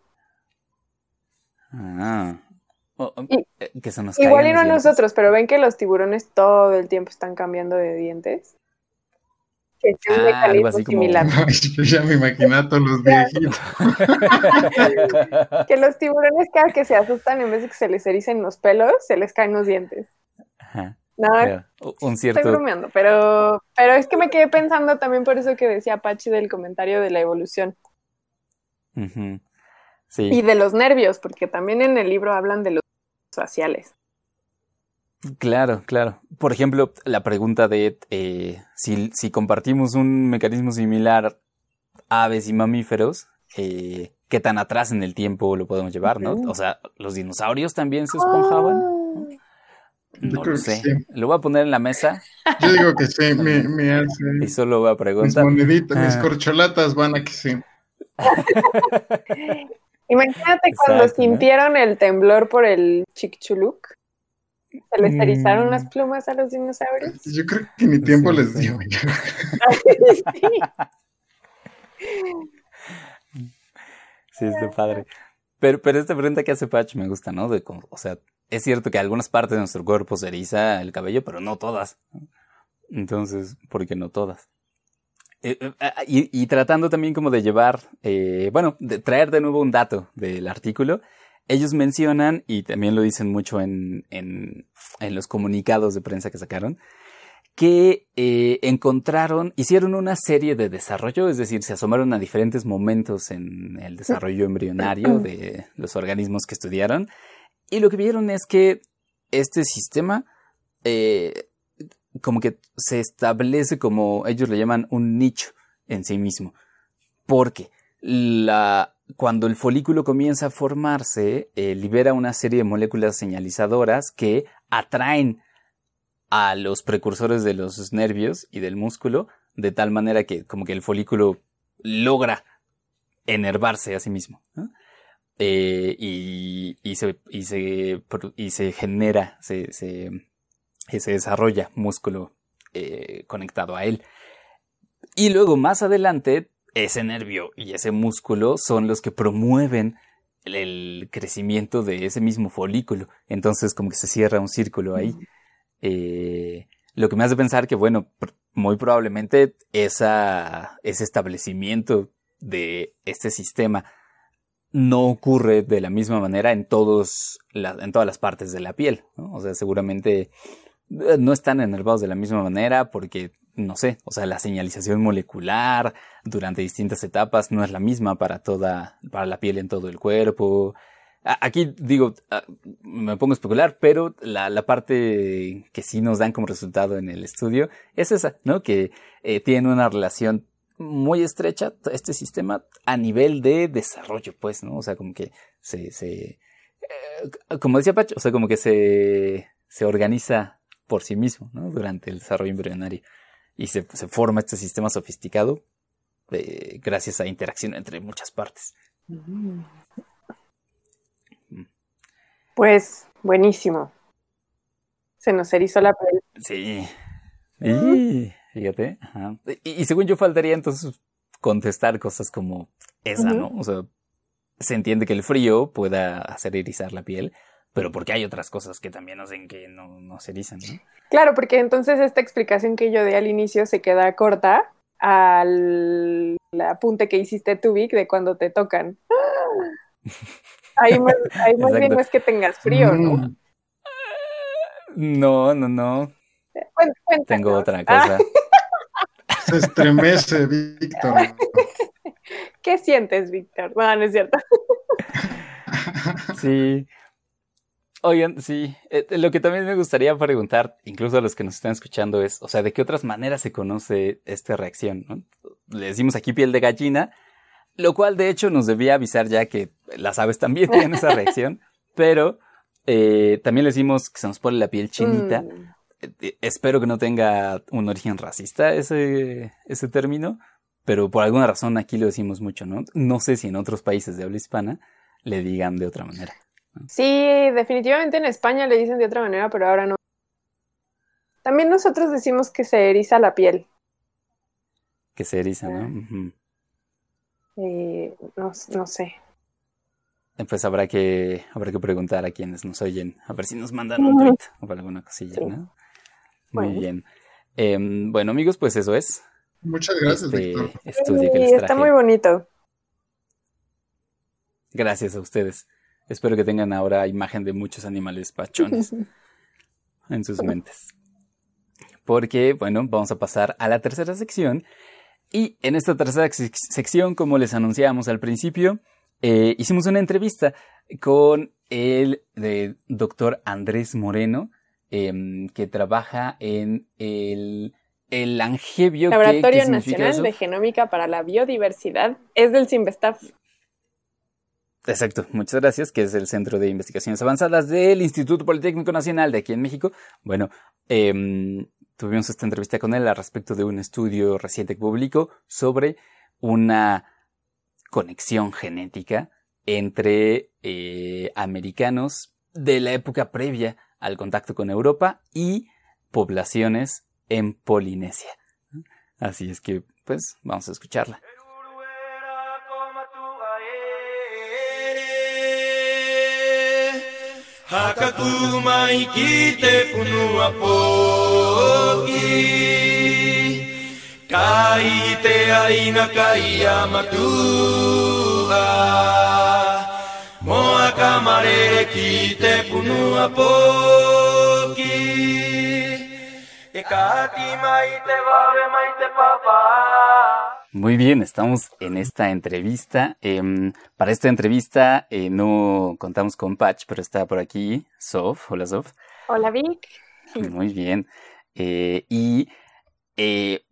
Speaker 2: Ah. Oh, oh,
Speaker 3: Y-
Speaker 2: eh, que se nos
Speaker 3: Igual y no a nosotros, pero ven que los tiburones todo el tiempo están cambiando de dientes. Que es un
Speaker 2: Ah, algo así como-
Speaker 3: similar.
Speaker 4: Ay, yo ya me imagino a todos los viejitos.
Speaker 3: Que los tiburones cada que se asustan, en vez de que se les ericen los pelos, se les caen los dientes.
Speaker 2: Ajá,
Speaker 3: No.
Speaker 2: Un
Speaker 3: estoy
Speaker 2: cierto...
Speaker 3: bromeando, pero, pero es que me quedé pensando también por eso que decía Pachi del comentario de la evolución.
Speaker 2: Sí.
Speaker 3: Y de los nervios, porque también en el libro hablan de los faciales.
Speaker 2: Claro, claro. Por ejemplo, la pregunta de eh, si, si compartimos un mecanismo similar aves y mamíferos, eh, ¿qué tan atrás en el tiempo lo podemos llevar, no? O sea, ¿los dinosaurios también se esponjaban? No
Speaker 4: creo
Speaker 2: lo
Speaker 4: que
Speaker 2: sé.
Speaker 4: sí.
Speaker 2: Lo voy a poner en la mesa
Speaker 4: Yo digo que sí, me, me hace.
Speaker 2: y solo voy a
Speaker 4: Mis
Speaker 2: preguntar.
Speaker 4: moneditas, mis
Speaker 2: Ah.
Speaker 4: corcholatas van a que sí.
Speaker 3: Imagínate cuando sintieron el temblor por el Chicxulub. Se les erizaron
Speaker 2: Mm.
Speaker 3: las plumas a los dinosaurios.
Speaker 4: Yo creo que ni tiempo
Speaker 2: Sí,
Speaker 4: les dio.
Speaker 3: Sí.
Speaker 2: Sí, está padre. Pero, pero esta pregunta que hace Patch me gusta, ¿no? De cómo- o sea, es cierto que algunas partes de nuestro cuerpo se eriza el cabello, pero no todas. Entonces, ¿por qué no todas? Eh, eh, ah, y, y tratando también como de llevar, eh, bueno, de traer de nuevo un dato del artículo, ellos mencionan, y también lo dicen mucho en, en, en los comunicados de prensa que sacaron, que encontraron, hicieron una serie de desarrollo, es decir, se asomaron a diferentes momentos en el desarrollo embrionario de los organismos que estudiaron, y lo que vieron es que este sistema, eh, como que se establece como ellos le llaman un nicho en sí mismo, porque la, cuando el folículo comienza a formarse, eh, libera una serie de moléculas señalizadoras que atraen a los precursores de los nervios y del músculo, de tal manera que como que el folículo logra enervarse a sí mismo. Eh, y, y, se, y, se, y se genera, se, se desarrolla músculo eh, conectado a él. Y luego más adelante, ese nervio y ese músculo son los que promueven el, el crecimiento de ese mismo folículo. Entonces como que se cierra un círculo ahí. Eh, lo que me hace pensar que, bueno, muy probablemente esa, ese establecimiento de este sistema no ocurre de la misma manera en, todos la- en todas las partes de la piel. ¿no? O sea, seguramente no están enervados de la misma manera porque, no sé, o sea, la señalización molecular durante distintas etapas no es la misma para toda, para la piel en todo el cuerpo. Aquí digo, me pongo a especular, pero la, la parte que sí nos dan como resultado en el estudio es esa, ¿no? Que eh, tiene una relación muy estrecha este sistema a nivel de desarrollo, pues, ¿no? O sea, como que se, se eh, como decía Pacho, o sea, como que se, se organiza por sí mismo, ¿no? Durante el desarrollo embrionario. Y se, se forma este sistema sofisticado eh, gracias a interacción entre muchas partes.
Speaker 3: Pues buenísimo. Se nos erizó la piel.
Speaker 2: Sí. Y, fíjate. ajá. Y, y según yo faltaría entonces contestar cosas como esa. ¿no? O sea, se entiende que el frío pueda hacer erizar la piel, pero porque hay otras cosas que también hacen que no, no se erizan, ¿no?
Speaker 3: Claro, porque entonces esta explicación que yo di al inicio se queda corta a la apunte que hiciste tú, Vic, de cuando te tocan. Ahí más, ahí más bien no es que tengas frío, ¿no?
Speaker 4: Mm,
Speaker 2: No, no, no.
Speaker 3: Cuéntanos.
Speaker 2: Tengo otra
Speaker 3: Ah,
Speaker 2: cosa.
Speaker 4: Se estremece, Víctor.
Speaker 3: ¿Qué sientes, Víctor? No, no es cierto.
Speaker 2: Sí. Oigan, sí. eh, lo que también me gustaría preguntar, incluso a los que nos están escuchando, es, o sea, ¿de qué otras maneras se conoce esta reacción? no? Le decimos aquí piel de gallina, lo cual de hecho nos debía avisar ya que las aves también tienen esa reacción, pero eh, también le decimos que se nos pone la piel chinita.
Speaker 3: Mm,
Speaker 2: Eh, espero que no tenga un origen racista ese, ese término, pero por alguna razón aquí lo decimos mucho, ¿no? No sé si en otros países de habla hispana le digan de otra manera.
Speaker 3: Sí, definitivamente en España le dicen de otra manera, pero ahora no. También nosotros decimos que se eriza la piel.
Speaker 2: Que se eriza, ¿no?
Speaker 3: Ah. Eh, no, no sé.
Speaker 2: Eh, Pues habrá que, habrá que preguntar a quienes nos oyen, a ver si nos mandan un tweet o alguna cosilla,
Speaker 3: Sí.
Speaker 2: ¿no? Muy
Speaker 3: Bueno.
Speaker 2: bien. Em, bueno, amigos, pues eso es
Speaker 4: Muchas gracias,
Speaker 2: este
Speaker 4: Víctor.
Speaker 2: estudio que
Speaker 3: está muy bonito.
Speaker 2: Gracias a ustedes. Espero que tengan ahora imagen de muchos animales pachones en sus mentes. Porque, bueno, vamos a pasar a la tercera sección. Y en esta tercera sec- sección, como les anunciábamos al principio, eh, hicimos una entrevista con el de doctor Andrés Moreno, em, que trabaja en el, el Angevio. ¿qué- qué
Speaker 3: Laboratorio Nacional de Genómica para la Biodiversidad. Es del Simvestaf.
Speaker 2: Exacto, muchas gracias, que es el Centro de Investigaciones Avanzadas del Instituto Politécnico Nacional de aquí en México. Bueno, em, tuvimos esta entrevista con él al respecto de un estudio reciente que publicó sobre una conexión genética entre eh, americanos de la época previa al contacto con Europa y poblaciones en Polinesia. Así es que, pues, vamos a escucharla.
Speaker 7: Haka tū mai ki te punua pōki Kai te aina kai a matua Moa ka marere ki te punua pōki E kati mai te wawe mai te papa.
Speaker 2: Muy bien, estamos en esta entrevista. Em, para esta entrevista eh, no contamos con Patch, pero está por aquí Sof. Hola Sof.
Speaker 3: Hola, Vic.
Speaker 2: Muy bien. Eh, y eh,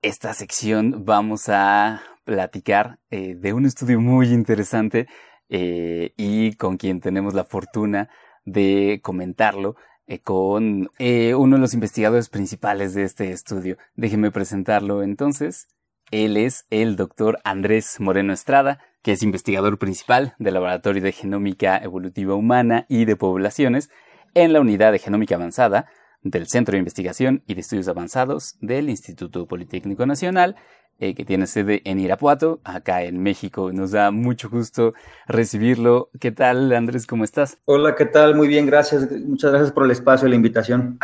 Speaker 2: esta sección vamos a platicar eh, de un estudio muy interesante y con quien tenemos la fortuna de comentarlo con eh, uno de los investigadores principales de este estudio. Déjenme presentarlo entonces. Él es el doctor Andrés Moreno Estrada, que es investigador principal del Laboratorio de Genómica Evolutiva Humana y de Poblaciones en la Unidad de Genómica Avanzada del Centro de Investigación y de Estudios Avanzados del Instituto Politécnico Nacional, eh, que tiene sede en Irapuato, acá en México. Nos da mucho gusto recibirlo. ¿Qué tal, Andrés? ¿Cómo estás?
Speaker 8: Hola, ¿qué tal? Muy bien, gracias. Muchas gracias por el espacio y la invitación.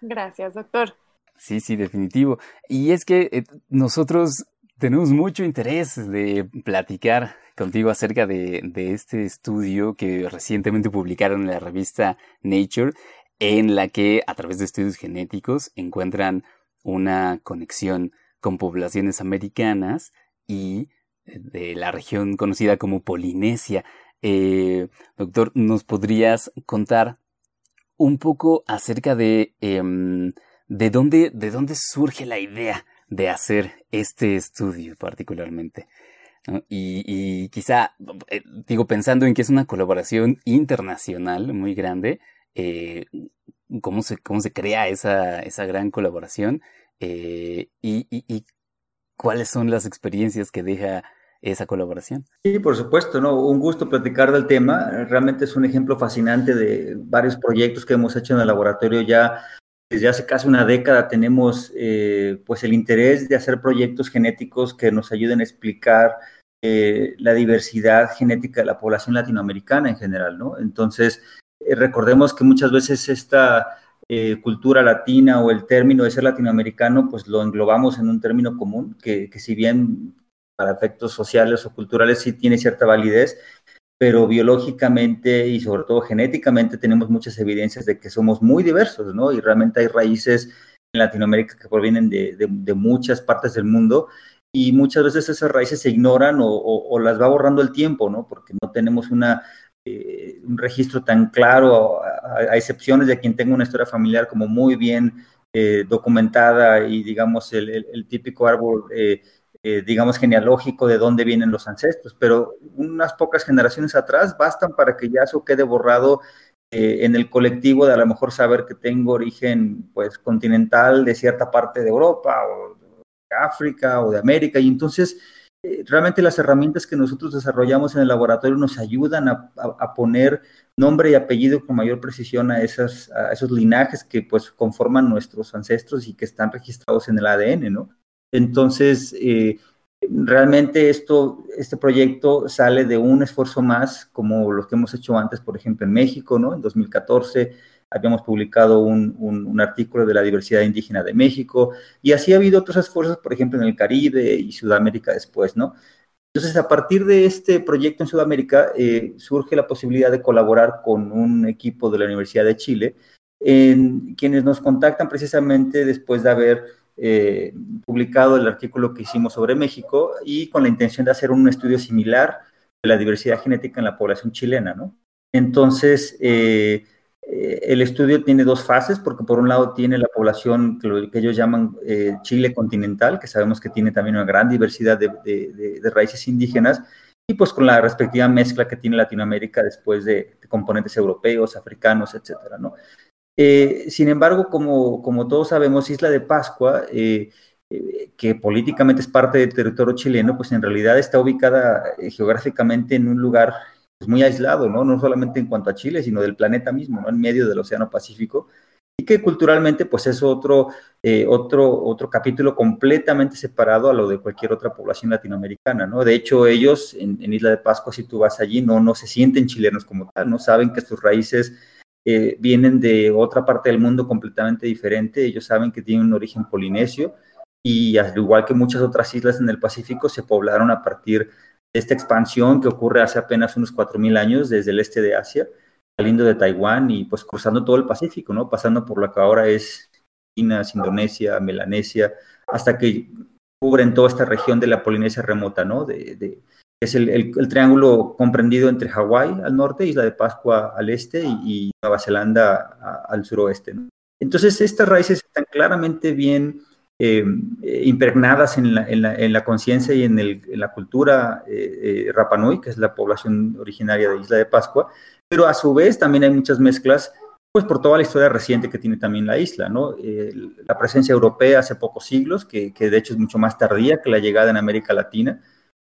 Speaker 3: Gracias, doctor.
Speaker 2: Sí, sí, definitivo. Y es que eh, nosotros tenemos mucho interés de platicar contigo acerca de, este estudio que recientemente publicaron en la revista Nature, en la que a través de estudios genéticos encuentran una conexión con poblaciones americanas y eh, de la región conocida como Polinesia. Eh, doctor, ¿nos podrías contar un poco acerca de... em, ¿De dónde, ¿De dónde surge la idea de hacer este estudio particularmente? Y, y quizá, eh, digo, pensando en que es una colaboración internacional muy grande, eh, ¿cómo, se, ¿cómo se crea esa, esa gran colaboración? Eh, y, y, y cuáles son las experiencias que deja esa colaboración?
Speaker 8: Sí, por supuesto, ¿no? Un gusto platicar del tema. Realmente es un ejemplo fascinante de varios proyectos que hemos hecho en el laboratorio ya desde hace casi una década tenemos eh, pues el interés de hacer proyectos genéticos que nos ayuden a explicar eh, la diversidad genética de la población latinoamericana en general, ¿no? Entonces, eh, recordemos que muchas veces esta cultura latina o el término de ser latinoamericano, pues lo englobamos en un término común, que, que si bien para efectos sociales o culturales sí tiene cierta validez, pero biológicamente y sobre todo genéticamente tenemos muchas evidencias de que somos muy diversos, ¿no? Y realmente hay raíces en Latinoamérica que provienen de, de, muchas partes del mundo y muchas veces esas raíces se ignoran o, las va borrando el tiempo, ¿no? Porque no tenemos una eh, un registro tan claro, a, excepciones de quien tenga una historia familiar como muy bien eh, documentada y digamos el, el, el típico árbol, eh, eh digamos, genealógico de dónde vienen los ancestros, pero unas pocas generaciones atrás bastan para que ya eso quede borrado eh, en el colectivo de a lo mejor saber que tengo origen pues continental de cierta parte de Europa o de África o de América y entonces eh, realmente las herramientas que nosotros desarrollamos en el laboratorio nos ayudan a, a, poner nombre y apellido con mayor precisión a, esas, a esos linajes que pues conforman nuestros ancestros y que están registrados en el ADN, ¿no? Entonces, eh, realmente esto, este proyecto sale de un esfuerzo más como los que hemos hecho antes, por ejemplo, en México, ¿no? En 2014 habíamos publicado un, un, un, artículo de la diversidad indígena de México, y así ha habido otros esfuerzos, por ejemplo, en el Caribe y Sudamérica después, ¿no? Entonces, a partir de este proyecto en Sudamérica, eh, surge la posibilidad de colaborar con un equipo de la Universidad de Chile, en quienes nos contactan precisamente después de haber eh, publicado el artículo que hicimos sobre México y con la intención de hacer un estudio similar de la diversidad genética en la población chilena, ¿no? Entonces, eh, eh, el estudio tiene dos fases, porque por un lado tiene la población que, lo, que ellos llaman Chile continental, que sabemos que tiene también una gran diversidad de, de, raíces indígenas, y pues con la respectiva mezcla que tiene Latinoamérica después de, componentes europeos, africanos, etcétera, ¿no? Eh, sin embargo, como, como, todos sabemos, Isla de Pascua, eh, eh, que políticamente es parte del territorio chileno, pues en realidad está ubicada geográficamente en un lugar pues, muy aislado, ¿no? No solamente en cuanto a Chile, sino del planeta mismo, ¿no? En medio del Océano Pacífico. Y que culturalmente, pues es otro, otro, otro capítulo completamente separado a lo de cualquier otra población latinoamericana, ¿no? De hecho, ellos en, en Isla de Pascua, si tú vas allí, no, no se sienten chilenos como tal, no saben que sus raíces eh, vienen de otra parte del mundo completamente diferente, ellos saben que tienen un origen polinesio y al igual que muchas otras islas en el Pacífico, se poblaron a partir esta expansión que ocurre hace apenas unos 4.000 años desde el este de Asia, saliendo de Taiwán y pues cruzando todo el Pacífico, ¿no? Pasando por lo que ahora es China, Indonesia, Melanesia, hasta que cubren toda esta región de la Polinesia remota, ¿no? De, de, es el, el, triángulo comprendido entre Hawái al norte, Isla de Pascua al este y, Nueva Zelanda al suroeste. Entonces, estas raíces están claramente bien eh, impregnadas en la, en la, en la conciencia y en, el, en, la cultura eh, eh, Rapanui, que es la población originaria de Isla de Pascua, pero a su vez también hay muchas mezclas, pues por toda la historia reciente que tiene también la isla, ¿no? Eh, la presencia europea hace pocos siglos, que, que, de hecho es mucho más tardía que la llegada en América Latina,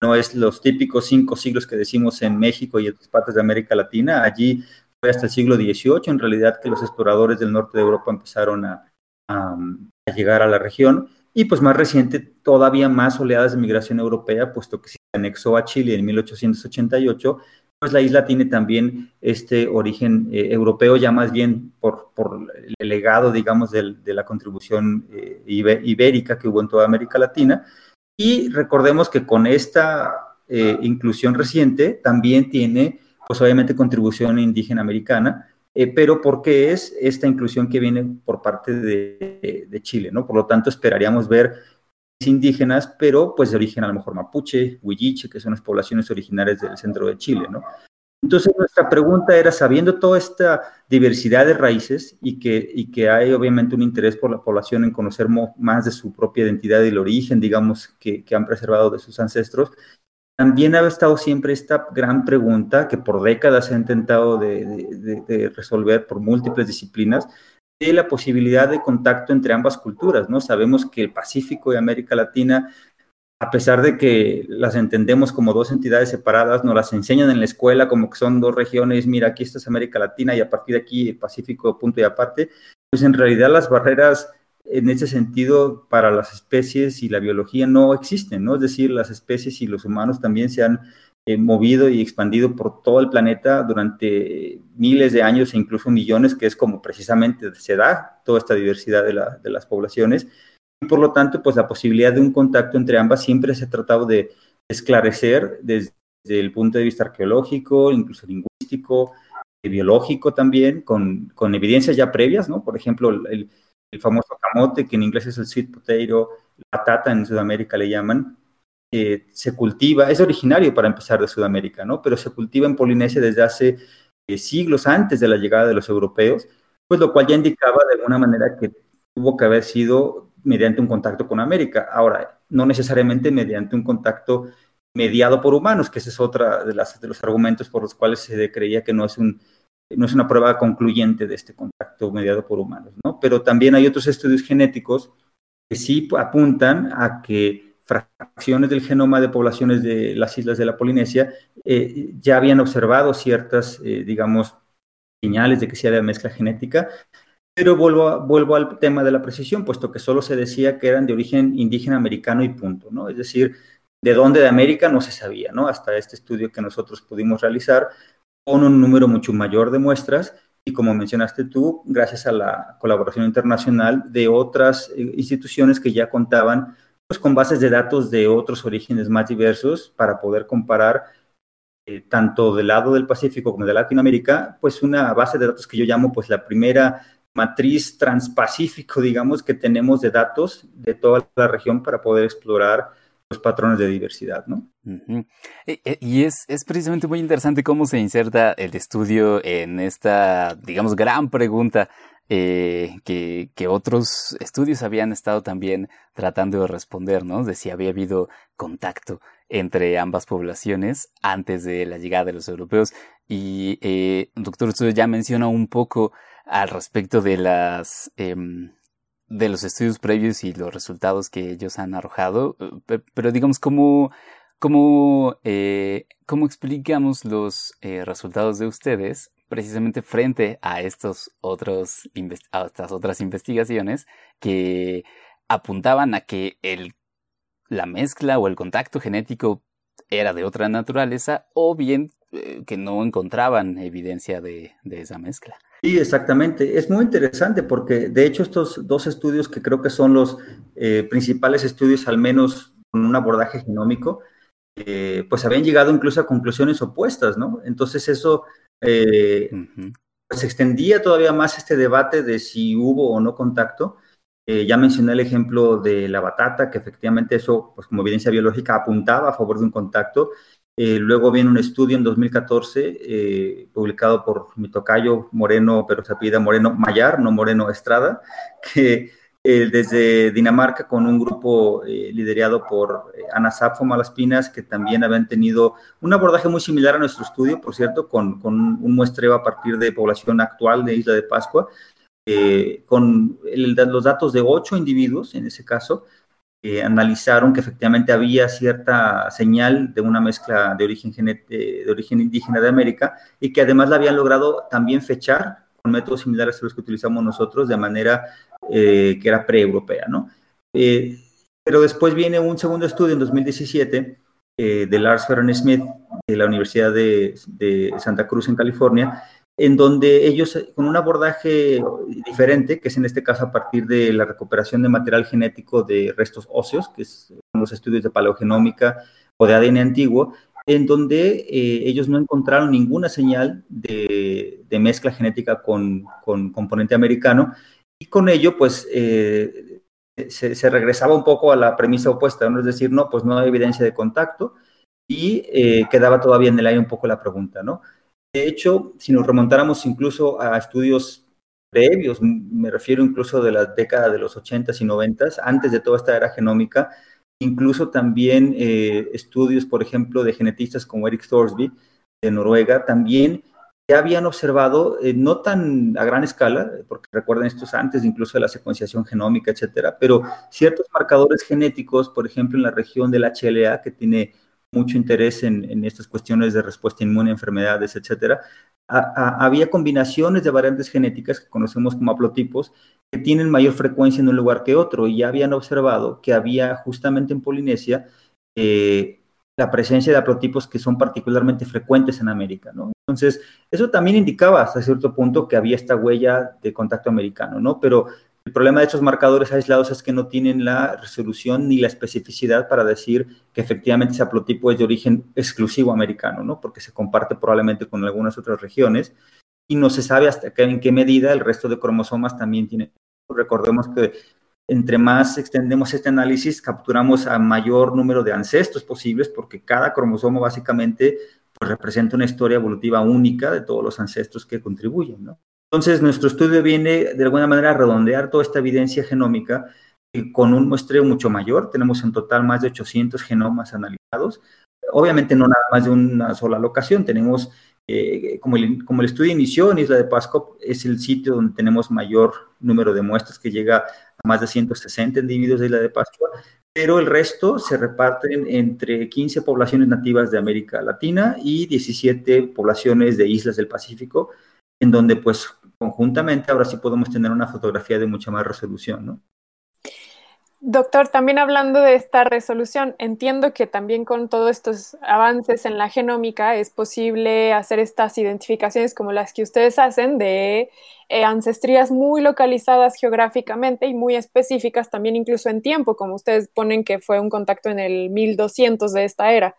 Speaker 8: no es los típicos cinco siglos que decimos en México y en otras partes de América Latina, allí fue hasta el siglo XVIII, en realidad, que los exploradores del norte de Europa empezaron a, llegar a la región. Y pues más reciente, todavía más oleadas de migración europea, puesto que se anexó a Chile en 1888, pues la isla tiene también este origen eh, europeo, ya más bien por, el legado, digamos, de la contribución eh, ibérica que hubo en toda América Latina. Y recordemos que con esta eh, inclusión reciente también tiene, pues obviamente, contribución indígena americana, eh, pero porque es esta inclusión que viene por parte de, Chile, ¿no? Por lo tanto, esperaríamos ver indígenas, pero pues de origen a lo mejor mapuche, huilliche, que son las poblaciones originarias del centro de Chile, ¿no? Entonces, nuestra pregunta era, sabiendo toda esta diversidad de raíces y que, y que hay obviamente un interés por la población en conocer más de su propia identidad y el origen, digamos, que, que han preservado de sus ancestros, también ha estado siempre esta gran pregunta que por décadas se ha intentado de, de, de, resolver por múltiples disciplinas, de la posibilidad de contacto entre ambas culturas, ¿no? Sabemos que el Pacífico y América Latina, a pesar de que las entendemos como dos entidades separadas, nos las enseñan en la escuela como que son dos regiones, mira, aquí está América Latina y a partir de aquí el Pacífico punto y aparte, pues en realidad las barreras en ese sentido para las especies y la biología no existen, ¿no? Es decir, las especies y los humanos también se han eh, movido y expandido por todo el planeta durante miles de años e incluso millones, que es como precisamente se da toda esta diversidad de las poblaciones. Y por lo tanto, pues la posibilidad de un contacto entre ambas siempre se ha tratado de esclarecer desde el punto de vista arqueológico, incluso lingüístico, biológico también, con, con evidencias ya previas, ¿no? Por ejemplo, el, el famoso camote, que en inglés es el sweet potato, la patata en Sudamérica le llaman, eh, se cultiva, es originario para empezar de Sudamérica, ¿no? Pero se cultiva en Polinesia desde hace eh, siglos antes de la llegada de los europeos, pues lo cual ya indicaba de alguna manera que tuvo que haber sido mediante un contacto con América. Ahora, no necesariamente mediante un contacto mediado por humanos, que ese es otra de, de los argumentos por los cuales se creía que no es, un, no es una prueba concluyente de este contacto mediado por humanos, ¿no? Pero también hay otros estudios genéticos que sí apuntan a que fracciones del genoma de poblaciones de las islas de la Polinesia eh, ya habían observado ciertas, eh, digamos, señales de que sí había mezcla genética, pero vuelvo, vuelvo al tema de la precisión, puesto que solo se decía que eran de origen indígena americano y punto, ¿no? Es decir, de dónde de América no se sabía, ¿no? Hasta este estudio que nosotros pudimos realizar con un número mucho mayor de muestras y como mencionaste tú, gracias a la colaboración internacional de otras eh, instituciones que ya contaban pues, con bases de datos de otros orígenes más diversos para poder comparar eh, tanto del lado del Pacífico como de Latinoamérica, pues una base de datos que yo llamo pues la primera matriz transpacífico, digamos, que tenemos de datos de toda la región para poder explorar los patrones de diversidad, ¿no?
Speaker 2: E, e, y es, es, precisamente muy interesante cómo se inserta el estudio en esta, digamos, gran pregunta eh, que, que, otros estudios habían estado también tratando de responder, ¿no? De si había habido contacto entre ambas poblaciones antes de la llegada de los europeos. Y eh, doctor, usted ya menciona un poco al respecto de las eh, de los estudios previos y los resultados que ellos han arrojado, eh, pero digamos cómo cómo, eh, cómo explicamos los eh, resultados de ustedes precisamente frente a estos otros estas otras investigaciones que apuntaban a que el, la mezcla o el contacto genético era de otra naturaleza o bien eh, que no encontraban evidencia de, de, esa mezcla.
Speaker 8: Sí, exactamente. Es muy interesante porque de hecho estos dos estudios que creo que son los eh, principales estudios, al menos con un abordaje genómico, eh, pues habían llegado incluso a conclusiones opuestas, ¿no? Entonces eso eh, pues extendía todavía más este debate de si hubo o no contacto. Eh, ya mencioné el ejemplo de la batata, que efectivamente eso, pues como evidencia biológica, apuntaba a favor de un contacto. Eh, luego viene un estudio en 2014 publicado por mi tocayo Moreno, pero se apellida Moreno Mayar, no Moreno Estrada, que eh, desde Dinamarca con un grupo eh, liderado por eh, Ana Malaspinas, que también habían tenido un abordaje muy similar a nuestro estudio, por cierto, con, con un muestreo a partir de población actual de Isla de Pascua, con los datos de ocho individuos, en ese caso, analizaron que efectivamente había cierta señal de una mezcla de origen, de origen indígena de América y que además la habían logrado también fechar con métodos similares a los que utilizamos nosotros de manera eh, que era pre-europea, ¿no? Eh, pero después viene un segundo estudio en 2017 eh, de Lars Ferren Smith de la Universidad de, Santa Cruz en California, en donde ellos, con un abordaje diferente, que es en este caso a partir de la recuperación de material genético de restos óseos, que son los estudios de paleogenómica o de ADN antiguo, en donde ellos no encontraron ninguna señal de, mezcla genética con, componente americano y con ello, pues, eh, se, regresaba un poco a la premisa opuesta, ¿no? Es decir, no, pues no hay evidencia de contacto y eh, quedaba todavía en el aire un poco la pregunta, ¿no? De hecho, si nos remontáramos incluso a estudios previos, me refiero incluso de la década de los 80s y 90s, antes de toda esta era genómica, incluso también eh, estudios, por ejemplo, de genetistas como Eric Thorsby de Noruega, también ya habían observado, eh, no tan a gran escala, porque recuerden esto es antes incluso de la secuenciación genómica, etcétera, pero ciertos marcadores genéticos, por ejemplo, en la región del HLA, que tiene mucho interés en, estas cuestiones de respuesta inmune enfermedades, etcétera, había combinaciones de variantes genéticas que conocemos como haplotipos que tienen mayor frecuencia en un lugar que otro y ya habían observado que había justamente en Polinesia eh, la presencia de haplotipos que son particularmente frecuentes en América, ¿no? Entonces, eso también indicaba hasta cierto punto que había esta huella de contacto americano, ¿no? Pero el problema de estos marcadores aislados es que no tienen la resolución ni la especificidad para decir que efectivamente ese haplotipo es de origen exclusivo americano, ¿no? Porque se comparte probablemente con algunas otras regiones y no se sabe hasta qué, en qué medida el resto de cromosomas también tienen. Recordemos que entre más extendemos este análisis, capturamos a mayor número de ancestros posibles porque cada cromosoma básicamente pues, representa una historia evolutiva única de todos los ancestros que contribuyen, ¿no? Entonces, nuestro estudio viene de alguna manera a redondear toda esta evidencia genómica con un muestreo mucho mayor. Tenemos en total más de 800 genomas analizados. Obviamente no nada más de una sola locación. Tenemos, eh, como, el, como el estudio inició en Isla de Pascua, es el sitio donde tenemos mayor número de muestras que llega a más de 160 individuos de Isla de Pascua, pero el resto se reparten entre 15 poblaciones nativas de América Latina y 17 poblaciones de islas del Pacífico, en donde pues conjuntamente ahora sí podemos tener una fotografía de mucha más resolución, ¿no?
Speaker 3: Doctor, también hablando de esta resolución, entiendo que también con todos estos avances en la genómica es posible hacer estas identificaciones como las que ustedes hacen de eh, ancestrías muy localizadas geográficamente y muy específicas también incluso en tiempo, como ustedes ponen que fue un contacto en el 1200 de esta era.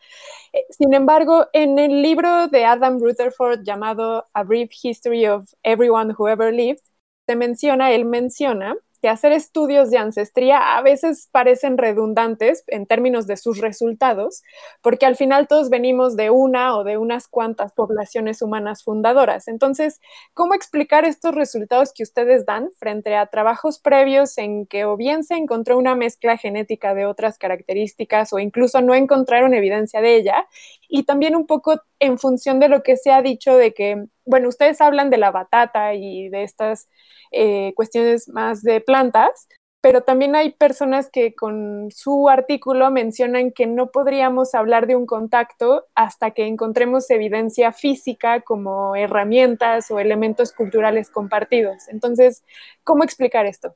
Speaker 3: Eh, sin embargo, en el libro de Adam Rutherford llamado A Brief History of Everyone Who Ever Lived, se menciona, él menciona que hacer estudios de ancestría a veces parecen redundantes en términos de sus resultados, porque al final todos venimos de una o de unas cuantas poblaciones humanas fundadoras. Entonces, ¿cómo explicar estos resultados que ustedes dan frente a trabajos previos en que o bien se encontró una mezcla genética de otras características o incluso no encontraron evidencia de ella? Y también un poco en función de lo que se ha dicho de que, bueno, ustedes hablan de la batata y de estas eh, cuestiones más de plantas, pero también hay personas que con su artículo mencionan que no podríamos hablar de un contacto hasta que encontremos evidencia física como herramientas o elementos culturales compartidos. Entonces, ¿cómo explicar esto?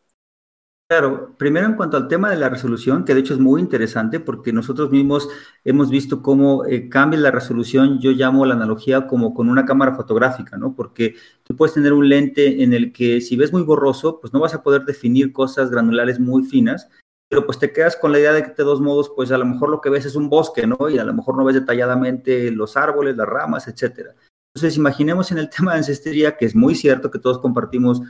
Speaker 8: Claro, primero en cuanto al tema de la resolución, que de hecho es muy interesante porque nosotros mismos hemos visto cómo eh, cambia la resolución, yo llamo la analogía como con una cámara fotográfica, ¿no? Porque tú puedes tener un lente en el que si ves muy borroso, pues no vas a poder definir cosas granulares muy finas, pero pues te quedas con la idea de que de dos modos, pues a lo mejor lo que ves es un bosque, ¿no? Y a lo mejor no ves detalladamente los árboles, las ramas, etcétera. Entonces, imaginemos en el tema de ancestría, que es muy cierto que todos compartimos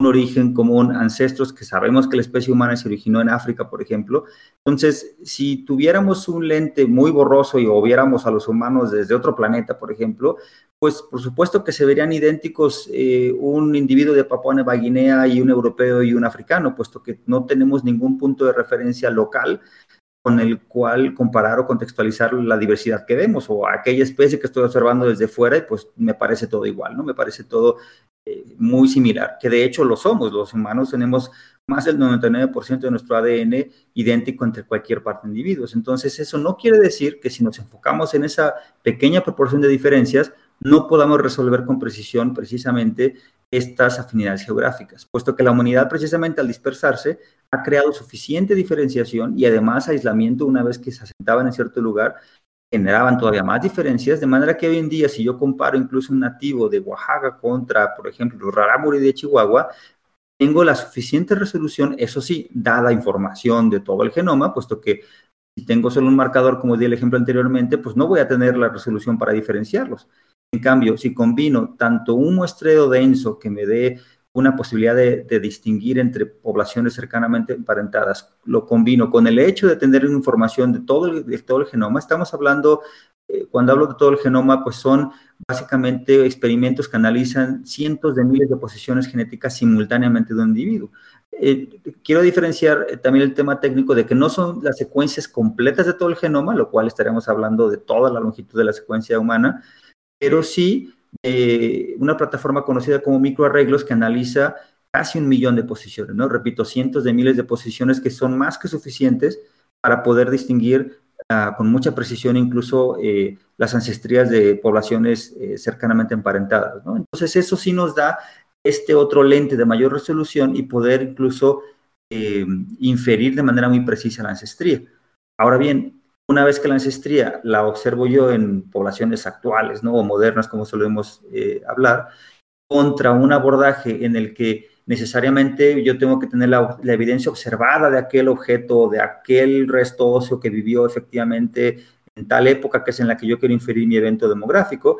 Speaker 8: un origen común, ancestros que sabemos que la especie humana se originó en África, por ejemplo. Entonces, si tuviéramos un lente muy borroso y o viéramos a los humanos desde otro planeta, por ejemplo, pues por supuesto que se verían idénticos eh, un individuo de Papua Nueva Guinea y un europeo y un africano, puesto que no tenemos ningún punto de referencia local con el cual comparar o contextualizar la diversidad que vemos o aquella especie que estoy observando desde fuera y pues me parece todo igual, ¿no? Me parece todo muy similar, que de hecho lo somos, los humanos tenemos más del 99% de nuestro ADN idéntico entre cualquier parte de individuos. Entonces, eso no quiere decir que si nos enfocamos en esa pequeña proporción de diferencias, no podamos resolver con precisión precisamente estas afinidades geográficas, puesto que la humanidad precisamente al dispersarse ha creado suficiente diferenciación y además aislamiento una vez que se asentaban en cierto lugar generaban todavía más diferencias, de manera que hoy en día, si yo comparo incluso un nativo de Oaxaca contra, por ejemplo, rarámuri de Chihuahua, tengo la suficiente resolución, eso sí, dada información de todo el genoma, puesto que si tengo solo un marcador, como di el ejemplo anteriormente, pues no voy a tener la resolución para diferenciarlos. En cambio, si combino tanto un muestreo denso que me dé una posibilidad de, distinguir entre poblaciones cercanamente emparentadas. Lo combino con el hecho de tener información de todo el, genoma. Estamos hablando, eh, cuando hablo de todo el genoma, pues son básicamente experimentos que analizan cientos de miles de posiciones genéticas simultáneamente de un individuo. Eh, quiero diferenciar eh, también el tema técnico de que no son las secuencias completas de todo el genoma, lo cual estaríamos hablando de toda la longitud de la secuencia humana, pero sí eh, una plataforma conocida como microarreglos que analiza casi un millón de posiciones, ¿no? Repito, cientos de miles de posiciones que son más que suficientes para poder distinguir ah, con mucha precisión incluso eh, las ancestrías de poblaciones eh, cercanamente emparentadas, ¿no? Entonces eso sí nos da este otro lente de mayor resolución y poder incluso inferir de manera muy precisa la ancestría. Ahora bien, una vez que la ancestría la observo yo en poblaciones actuales, ¿no? O modernas, como solemos eh, hablar, contra un abordaje en el que necesariamente yo tengo que tener la, evidencia observada de aquel objeto, de aquel resto óseo que vivió efectivamente en tal época que es en la que yo quiero inferir mi evento demográfico,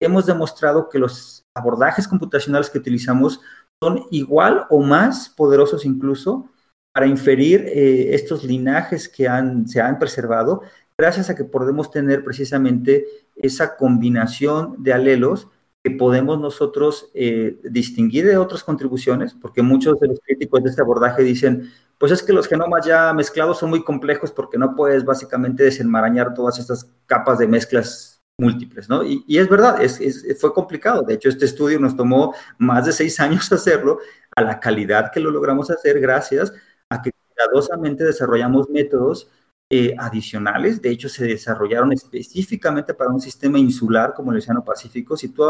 Speaker 8: hemos demostrado que los abordajes computacionales que utilizamos son igual o más poderosos incluso para inferir eh, estos linajes que se han preservado, gracias a que podemos tener precisamente esa combinación de alelos que podemos nosotros eh, distinguir de otras contribuciones, porque muchos de los críticos de este abordaje dicen, pues es que los genomas ya mezclados son muy complejos porque no puedes básicamente desenmarañar todas estas capas de mezclas múltiples, ¿no? Y, es verdad, fue complicado. De hecho, este estudio nos tomó más de seis años hacerlo a la calidad que lo logramos hacer gracias a que cuidadosamente desarrollamos métodos eh, adicionales. De hecho, se desarrollaron específicamente para un sistema insular como el Océano Pacífico. Si tú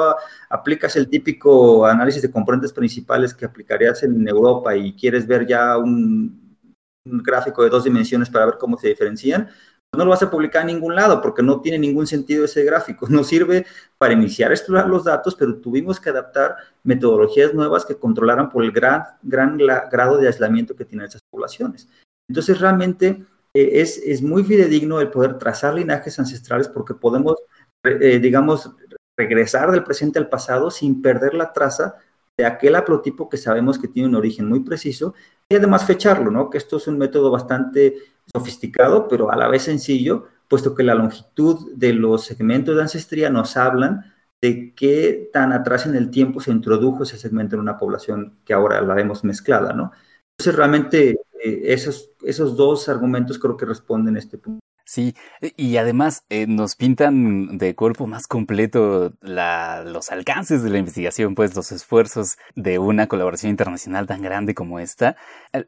Speaker 8: aplicas el típico análisis de componentes principales que aplicarías en Europa y quieres ver ya un, un gráfico de dos dimensiones para ver cómo se diferencian, no lo vas a publicar en ningún lado porque no tiene ningún sentido ese gráfico. Nos sirve para iniciar a explorar los datos, pero tuvimos que adaptar metodologías nuevas que controlaran por el gran, gran grado de aislamiento que tienen esas poblaciones. Entonces, realmente eh, es, es, muy fidedigno el poder trazar linajes ancestrales porque podemos, eh, digamos, regresar del presente al pasado sin perder la traza de aquel haplotipo que sabemos que tiene un origen muy preciso y además fecharlo, ¿no? Que esto es un método bastante sofisticado, pero a la vez sencillo, puesto que la longitud de los segmentos de ancestría nos hablan de qué tan atrás en el tiempo se introdujo ese segmento en una población que ahora la vemos mezclada, ¿no? Entonces, realmente, eh, esos, esos dos argumentos creo que responden a este punto.
Speaker 2: Sí, y además eh, nos pintan de cuerpo más completo los alcances de la investigación, pues los esfuerzos de una colaboración internacional tan grande como esta.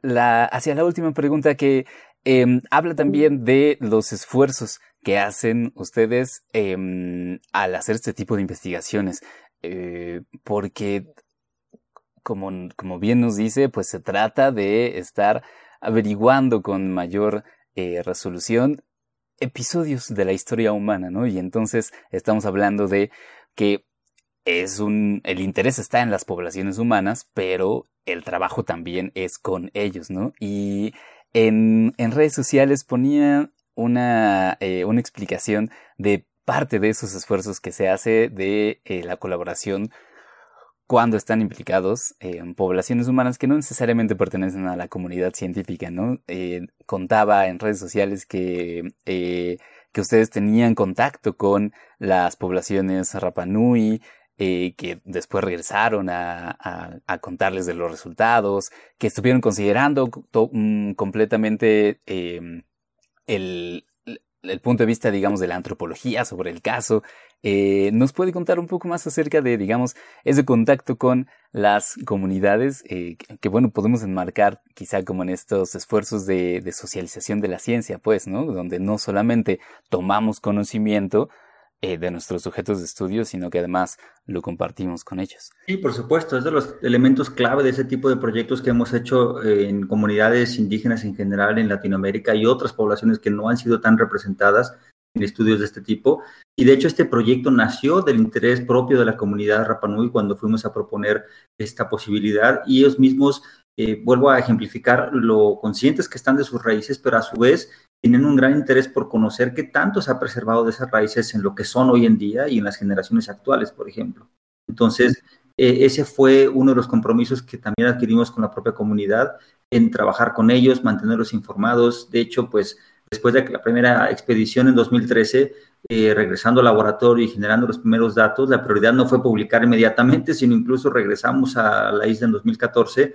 Speaker 2: La, hacia la última pregunta que Em, habla también de los esfuerzos que hacen ustedes em, al hacer este tipo de investigaciones, eh, porque como, como, bien nos dice, pues se trata de estar averiguando con mayor eh, resolución episodios de la historia humana, ¿no? Y entonces estamos hablando de que es un, el interés está en las poblaciones humanas, pero el trabajo también es con ellos, ¿no? Y en, en redes sociales ponía una, eh, una explicación de parte de esos esfuerzos que se hace de eh, la colaboración cuando están implicados en poblaciones humanas que no necesariamente pertenecen a la comunidad científica, ¿no? Eh, contaba en redes sociales que, que ustedes tenían contacto con las poblaciones Rapanui, eh, que después regresaron a, contarles de los resultados, que estuvieron considerando mm, completamente em, el, punto de vista, digamos, de la antropología sobre el caso. Eh, ¿Nos puede contar un poco más acerca de, digamos, ese contacto con las comunidades eh, que, bueno, podemos enmarcar quizá como en estos esfuerzos de, de socialización de la ciencia, pues, ¿no? Donde no solamente tomamos conocimiento, eh, de nuestros sujetos de estudio, sino que además lo compartimos con ellos.
Speaker 8: Sí, por supuesto, es de los elementos clave de ese tipo de proyectos que hemos hecho eh, en comunidades indígenas en general en Latinoamérica y otras poblaciones que no han sido tan representadas en estudios de este tipo. Y de hecho este proyecto nació del interés propio de la comunidad Rapanui cuando fuimos a proponer esta posibilidad y ellos mismos, eh, vuelvo a ejemplificar, lo conscientes que están de sus raíces, pero a su vez tienen un gran interés por conocer qué tanto se ha preservado de esas raíces en lo que son hoy en día y en las generaciones actuales, por ejemplo. Entonces, e, ese fue uno de los compromisos que también adquirimos con la propia comunidad en trabajar con ellos, mantenerlos informados. De hecho, pues después de la primera expedición en 2013, eh, regresando al laboratorio y generando los primeros datos, la prioridad no fue publicar inmediatamente, sino incluso regresamos a la isla en 2014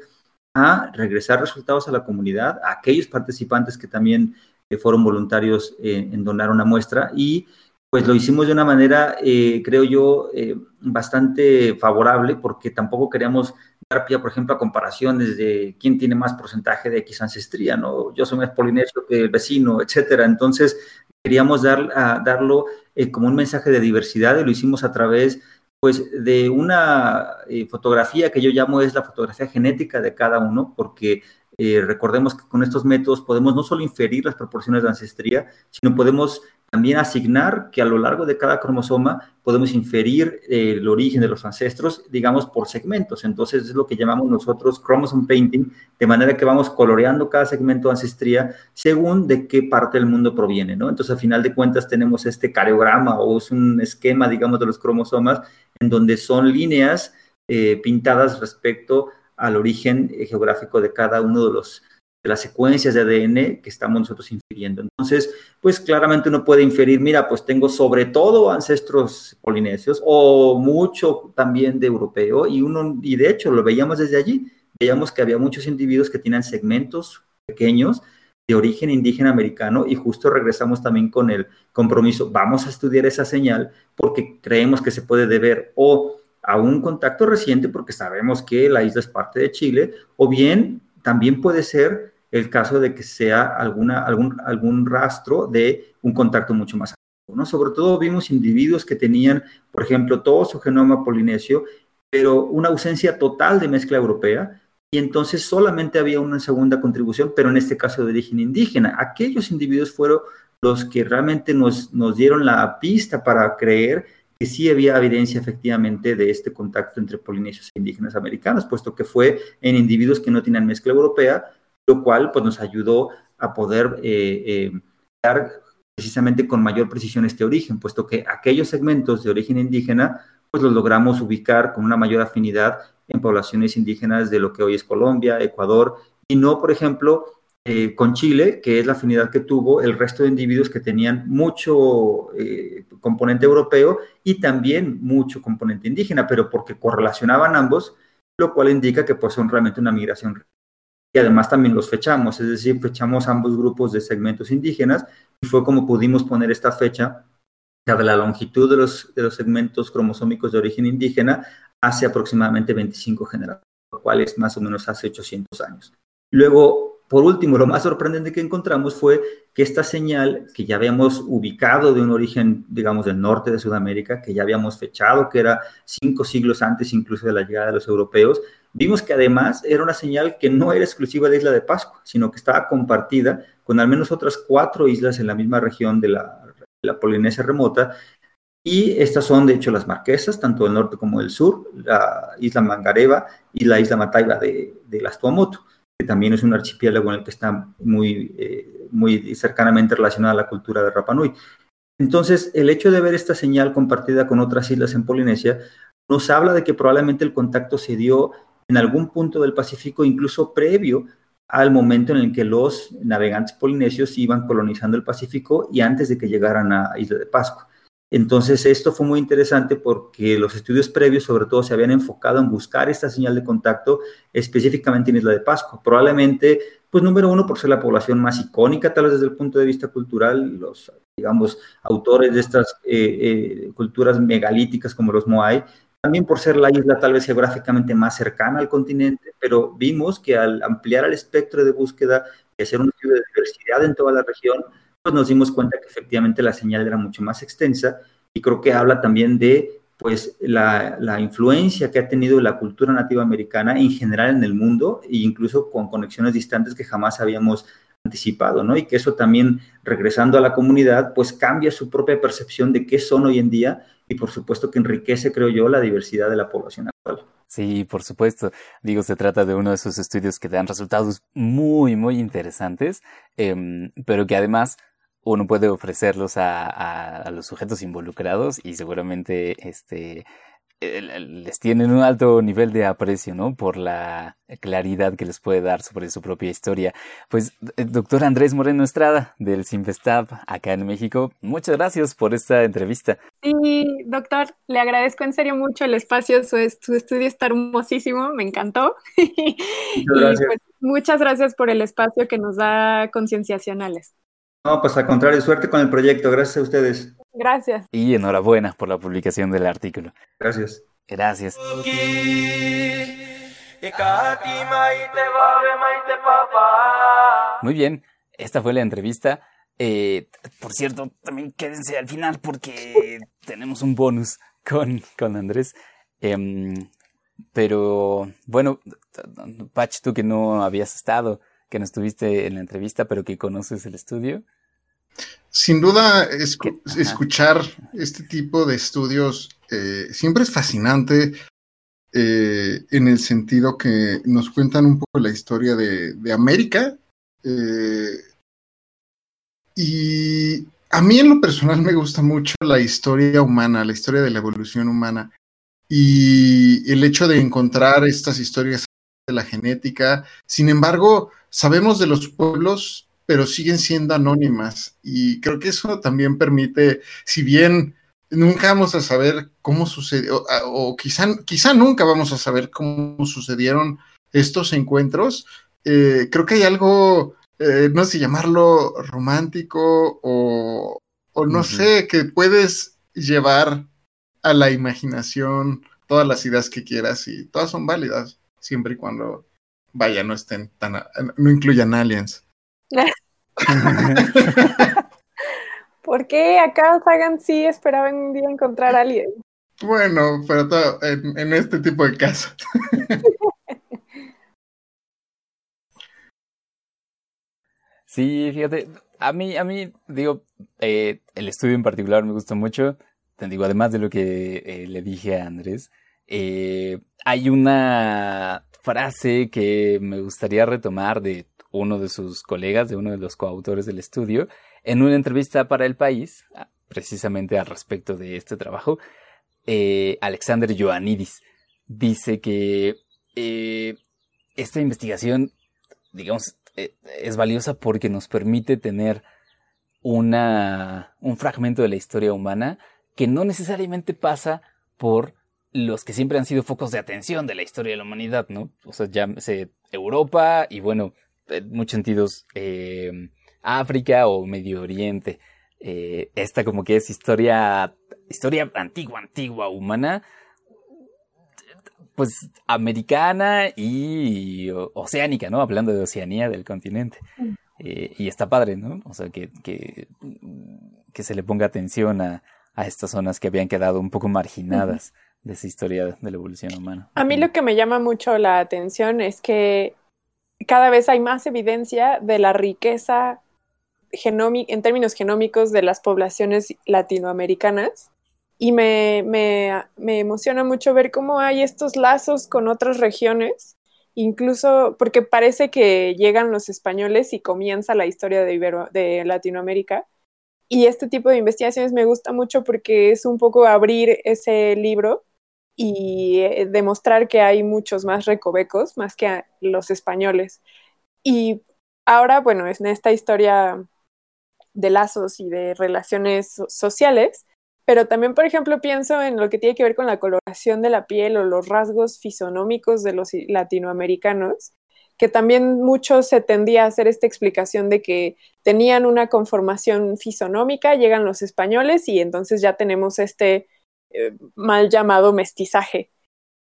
Speaker 8: a regresar resultados a la comunidad, a aquellos participantes que también que fueron voluntarios eh, en donar una muestra y pues lo hicimos de una manera, eh, creo yo, eh, bastante favorable porque tampoco queríamos dar pie, por ejemplo, a comparaciones de quién tiene más porcentaje de X ancestría, ¿no? Yo soy más polinesio que el vecino, etcétera. Entonces, queríamos dar, darlo como un mensaje de diversidad y lo hicimos a través pues de una fotografía que yo llamo es la fotografía genética de cada uno, porque eh, recordemos que con estos métodos podemos no solo inferir las proporciones de ancestría, sino podemos también asignar que a lo largo de cada cromosoma podemos inferir eh, el origen de los ancestros, digamos, por segmentos. Entonces es lo que llamamos nosotros chromosome painting, de manera que vamos coloreando cada segmento de ancestría según de qué parte del mundo proviene, ¿no? Entonces, al final de cuentas, tenemos este cardiograma o es un esquema, digamos, de los cromosomas en donde son líneas eh, pintadas respecto al origen geográfico de cada uno de los de las secuencias de ADN que estamos nosotros infiriendo. Entonces, pues claramente uno puede inferir, mira, pues tengo sobre todo ancestros polinesios o mucho también de europeo y uno y de hecho lo veíamos desde allí, veíamos que había muchos individuos que tienen segmentos pequeños de origen indígena americano y justo regresamos también con el compromiso, vamos a estudiar esa señal porque creemos que se puede deber o a un contacto reciente porque sabemos que la isla es parte de Chile, o bien también puede ser el caso de que sea alguna, algún, algún rastro de un contacto mucho más antiguo. ¿no? Sobre todo vimos individuos que tenían, por ejemplo, todo su genoma polinesio, pero una ausencia total de mezcla europea, y entonces solamente había una segunda contribución, pero en este caso de origen indígena. Aquellos individuos fueron los que realmente nos, nos dieron la pista para creer que sí había evidencia efectivamente de este contacto entre polinesios e indígenas americanos, puesto que fue en individuos que no tenían mezcla europea, lo cual pues, nos ayudó a poder eh, eh, dar precisamente con mayor precisión este origen, puesto que aquellos segmentos de origen indígena pues los logramos ubicar con una mayor afinidad en poblaciones indígenas de lo que hoy es Colombia, Ecuador, y no, por ejemplo, eh, con Chile, que es la afinidad que tuvo el resto de individuos que tenían mucho eh, componente europeo y también mucho componente indígena, pero porque correlacionaban ambos, lo cual indica que pues, son realmente una migración. Y además también los fechamos, es decir, fechamos ambos grupos de segmentos indígenas y fue como pudimos poner esta fecha de la longitud de los, de los segmentos cromosómicos de origen indígena hace aproximadamente 25 generaciones, lo cual es más o menos hace 800 años. Luego, por último, lo más sorprendente que encontramos fue que esta señal que ya habíamos ubicado de un origen, digamos, del norte de Sudamérica, que ya habíamos fechado, que era cinco siglos antes incluso de la llegada de los europeos, vimos que además era una señal que no era exclusiva de Isla de Pascua, sino que estaba compartida con al menos otras cuatro islas en la misma región de la, Polinesia remota, y estas son, de hecho, las Marquesas, tanto del norte como del sur, la isla Mangareva y la isla Mataiba de, de las Tuamotu que también es un archipiélago en el que está muy, eh, muy cercanamente relacionada a la cultura de Rapa Nui. Entonces, el hecho de ver esta señal compartida con otras islas en Polinesia nos habla de que probablemente el contacto se dio en algún punto del Pacífico, incluso previo al momento en el que los navegantes polinesios iban colonizando el Pacífico y antes de que llegaran a Isla de Pascua. Entonces, esto fue muy interesante porque los estudios previos, sobre todo, se habían enfocado en buscar esta señal de contacto específicamente en Isla de Pascua. Probablemente, pues número uno, por ser la población más icónica, tal vez desde el punto de vista cultural, los, digamos, autores de estas eh, eh, culturas megalíticas como los Moai, también por ser la isla tal vez geográficamente más cercana al continente, pero vimos que al ampliar el espectro de búsqueda y hacer un estudio de diversidad en toda la región, nos dimos cuenta que efectivamente la señal era mucho más extensa y creo que habla también de pues la, la, influencia que ha tenido la cultura nativa americana en general en el mundo e incluso con conexiones distantes que jamás habíamos anticipado, ¿no? Y que eso también, regresando a la comunidad, pues cambia su propia percepción de qué son hoy en día y por supuesto que enriquece, creo yo, la diversidad de la población actual.
Speaker 2: Sí, por supuesto. Digo, se trata de uno de esos estudios que dan resultados muy, muy interesantes, eh, pero que además uno puede ofrecerlos a, a, los sujetos involucrados y seguramente este, les tienen un alto nivel de aprecio, ¿no? Por la claridad que les puede dar sobre su propia historia. Pues, eh, doctor Andrés Moreno Estrada, del Simfestab, acá en México, muchas gracias por esta entrevista.
Speaker 3: Sí, doctor, le agradezco en serio mucho el espacio, su, su estudio está hermosísimo, me encantó. Muchas gracias. Pues, muchas gracias por el espacio que nos da concienciacionales.
Speaker 8: No, pues al contrario, suerte con el proyecto. Gracias a ustedes.
Speaker 3: Gracias.
Speaker 2: Y enhorabuena por la publicación del artículo.
Speaker 8: Gracias.
Speaker 2: Gracias. Muy bien, esta fue la entrevista. Eh, por cierto, también quédense al final porque tenemos un bonus con, con Andrés. Eh, Pero bueno, Pach, tú que no habías estado, que no estuviste en la entrevista, pero que conoces el estudio.
Speaker 4: Sin duda, escuchar este tipo de estudios eh, siempre es fascinante eh, en el sentido que nos cuentan un poco la historia de, América. Eh, y a mí en lo personal me gusta mucho la historia humana, la historia de la evolución humana. Y el hecho de encontrar estas historias de la genética. Sin embargo, sabemos de los pueblos, pero siguen siendo anónimas. Y creo que eso también permite, si bien nunca vamos a saber cómo sucedió, o, quizá, quizá nunca vamos a saber cómo sucedieron estos encuentros, eh, creo que hay algo, eh, no sé llamarlo romántico o, o no sé, que puedes llevar a la imaginación todas las ideas que quieras y todas son válidas, siempre y cuando, vaya, no estén tan, no incluyan aliens.
Speaker 3: ¿Por qué acá Sagan sí esperaban un día encontrar a alguien?
Speaker 4: Bueno, pero en, este tipo de casos.
Speaker 2: sí, fíjate, a mí, a mí, digo, eh, el estudio en particular me gusta mucho. Te digo, además de lo que eh, le dije a Andrés, eh, hay una frase que me gustaría retomar de uno de sus colegas, de uno de los coautores del estudio, en una entrevista para El País, ah, precisamente al respecto de este trabajo, eh, Alexander Ioannidis dice que eh, esta investigación, digamos, eh, es valiosa porque nos permite tener una, un fragmento de la historia humana que no necesariamente pasa por los que siempre han sido focos de atención de la historia de la humanidad, ¿no? O sea, llámese Europa y bueno, en muchos sentidos eh, África o Medio Oriente. Eh, esta como que es historia, historia antigua, antigua, humana, pues americana y oceánica, ¿no? Hablando de Oceanía del continente. Mm. Eh, y está padre, ¿no? O sea, que, que, que se le ponga atención a, a, estas zonas que habían quedado un poco marginadas de esa historia de la evolución humana.
Speaker 3: A mí lo que me llama mucho la atención es que cada vez hay más evidencia de la riqueza en términos genómicos de las poblaciones latinoamericanas y me, me, emociona mucho ver cómo hay estos lazos con otras regiones, incluso porque parece que llegan los españoles y comienza la historia de, de Latinoamérica. Y este tipo de investigaciones me gusta mucho porque es un poco abrir ese libro y eh, demostrar que hay muchos más recovecos, más que los españoles. Y ahora, bueno, es en esta historia de lazos y de relaciones sociales, pero también, por ejemplo, pienso en lo que tiene que ver con la coloración de la piel o los rasgos fisonómicos de los latinoamericanos, que también mucho se tendía a hacer esta explicación de que tenían una conformación fisonómica, llegan los españoles y entonces ya tenemos este eh, mal llamado mestizaje.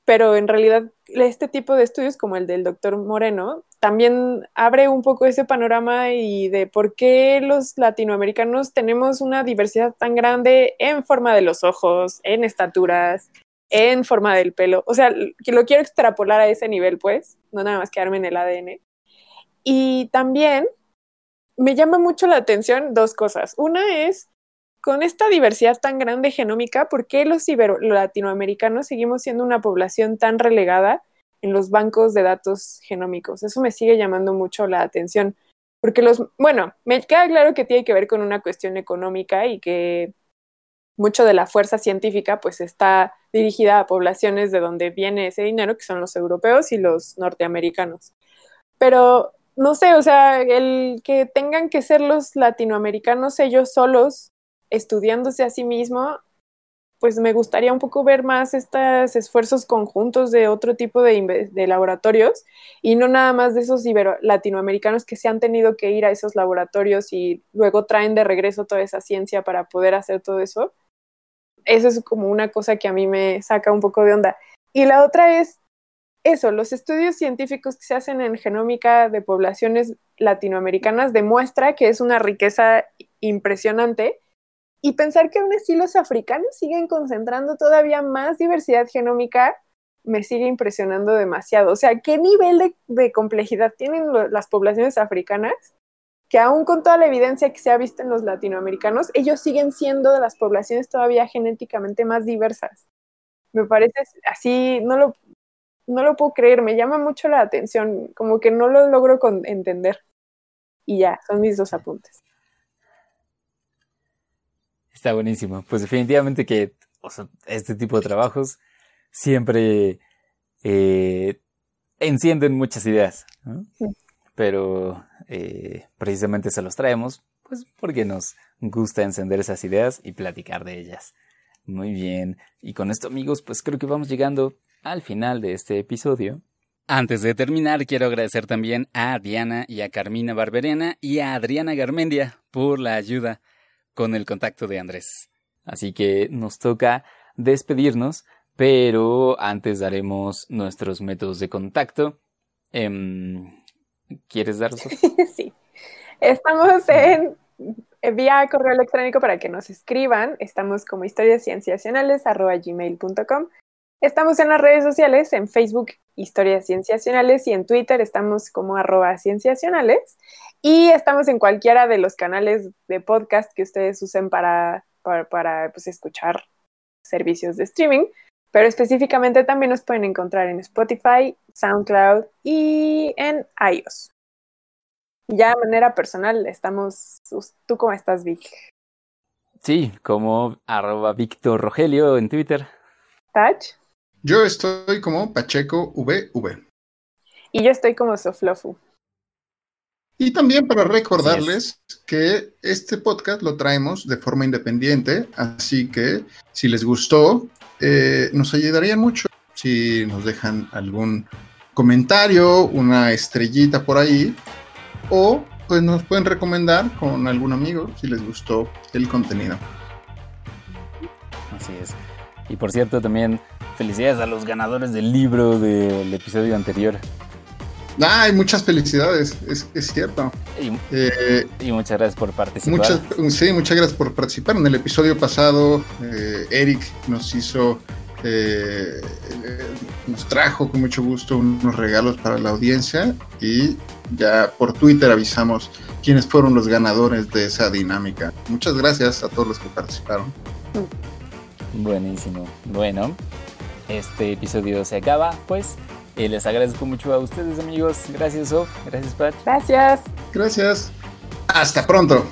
Speaker 3: Pero en realidad este tipo de estudios como el del doctor Moreno también abre un poco ese panorama y de por qué los latinoamericanos tenemos una diversidad tan grande en forma de los ojos, en estaturas, en forma del pelo. O sea, que lo quiero extrapolar a ese nivel, pues, no nada más quedarme en el ADN. Y también me llama mucho la atención dos cosas. Una es, con esta diversidad tan grande genómica, ¿por qué los latinoamericanos seguimos siendo una población tan relegada en los bancos de datos genómicos. Eso me sigue llamando mucho la atención, porque los, bueno, me queda claro que tiene que ver con una cuestión económica y que mucho de la fuerza científica pues está dirigida a poblaciones de donde viene ese dinero, que son los europeos y los norteamericanos. Pero no sé, o sea, el que tengan que ser los latinoamericanos ellos solos estudiándose a sí mismo, pues me gustaría un poco ver más estos esfuerzos conjuntos de otro tipo de, laboratorios y no nada más de esos latinoamericanos que se han tenido que ir a esos laboratorios y luego traen de regreso toda esa ciencia para poder hacer todo eso. Eso es como una cosa que a mí me saca un poco de onda. Y la otra es eso, los estudios científicos que se hacen en genómica de poblaciones latinoamericanas demuestra que es una riqueza impresionante y pensar que aún así los africanos siguen concentrando todavía más diversidad genómica me sigue impresionando demasiado. O sea, ¿qué nivel de, complejidad tienen las poblaciones africanas? Que aún con toda la evidencia que se ha visto en los latinoamericanos, ellos siguen siendo de las poblaciones todavía genéticamente más diversas. Me parece así, no lo, no lo puedo creer, me llama mucho la atención, como que no lo logro entender. Y ya, son mis dos apuntes.
Speaker 2: Está buenísimo. Pues definitivamente que este tipo de trabajos siempre eh, encienden muchas ideas, pero eh, precisamente se los traemos, pues porque nos gusta encender esas ideas y platicar de ellas. Muy bien, y con esto amigos, pues creo que vamos llegando al final de este episodio. Antes de terminar, quiero agradecer también a Diana y a Carmina Barberena y a Adriana Garmendia por la ayuda con el contacto de Andrés. Así que nos toca despedirnos, pero antes daremos nuestros métodos de contacto. Em, ¿Quieres darlos?
Speaker 3: sí. Estamos en vía correo electrónico para que nos escriban. Estamos como historiascienciacionales.gmail.com. Estamos en las redes sociales, en Facebook Historias Cienciacionales y en Twitter estamos como arroba cienciacionales. Y estamos en cualquiera de los canales de podcast que ustedes usen para, para, pues, escuchar servicios de streaming, pero específicamente también nos pueden encontrar en Spotify, SoundCloud y en iOS. Ya de manera personal, estamos. ¿Tú cómo estás, Vic?
Speaker 2: Sí, como arroba Víctor Rogelio en Twitter.
Speaker 3: ¿Touch?
Speaker 4: Yo estoy como Pacheco VV.
Speaker 3: Y yo estoy como Soflofu.
Speaker 4: Y también para recordarles que este podcast lo traemos de forma independiente, así que si les gustó, eh, nos ayudaría mucho si nos dejan algún comentario, una estrellita por ahí, o pues nos pueden recomendar con algún amigo si les gustó el contenido.
Speaker 2: Así es. Y por cierto, también felicidades a los ganadores del libro del episodio anterior.
Speaker 4: Ay, muchas felicidades, es, cierto.
Speaker 2: Eh, y, muchas gracias por participar.
Speaker 4: Muchas, sí, muchas gracias por participar. En el episodio pasado, eh, Eric nos hizo, eh, nos trajo con mucho gusto unos regalos para la audiencia y ya por Twitter avisamos quiénes fueron los ganadores de esa dinámica. Muchas gracias a todos los que participaron.
Speaker 2: Buenísimo. Bueno, este episodio se acaba, pues. Y les agradezco mucho a ustedes, amigos. Gracias, Sof. Gracias, Pat.
Speaker 3: Gracias.
Speaker 4: Gracias. Hasta pronto.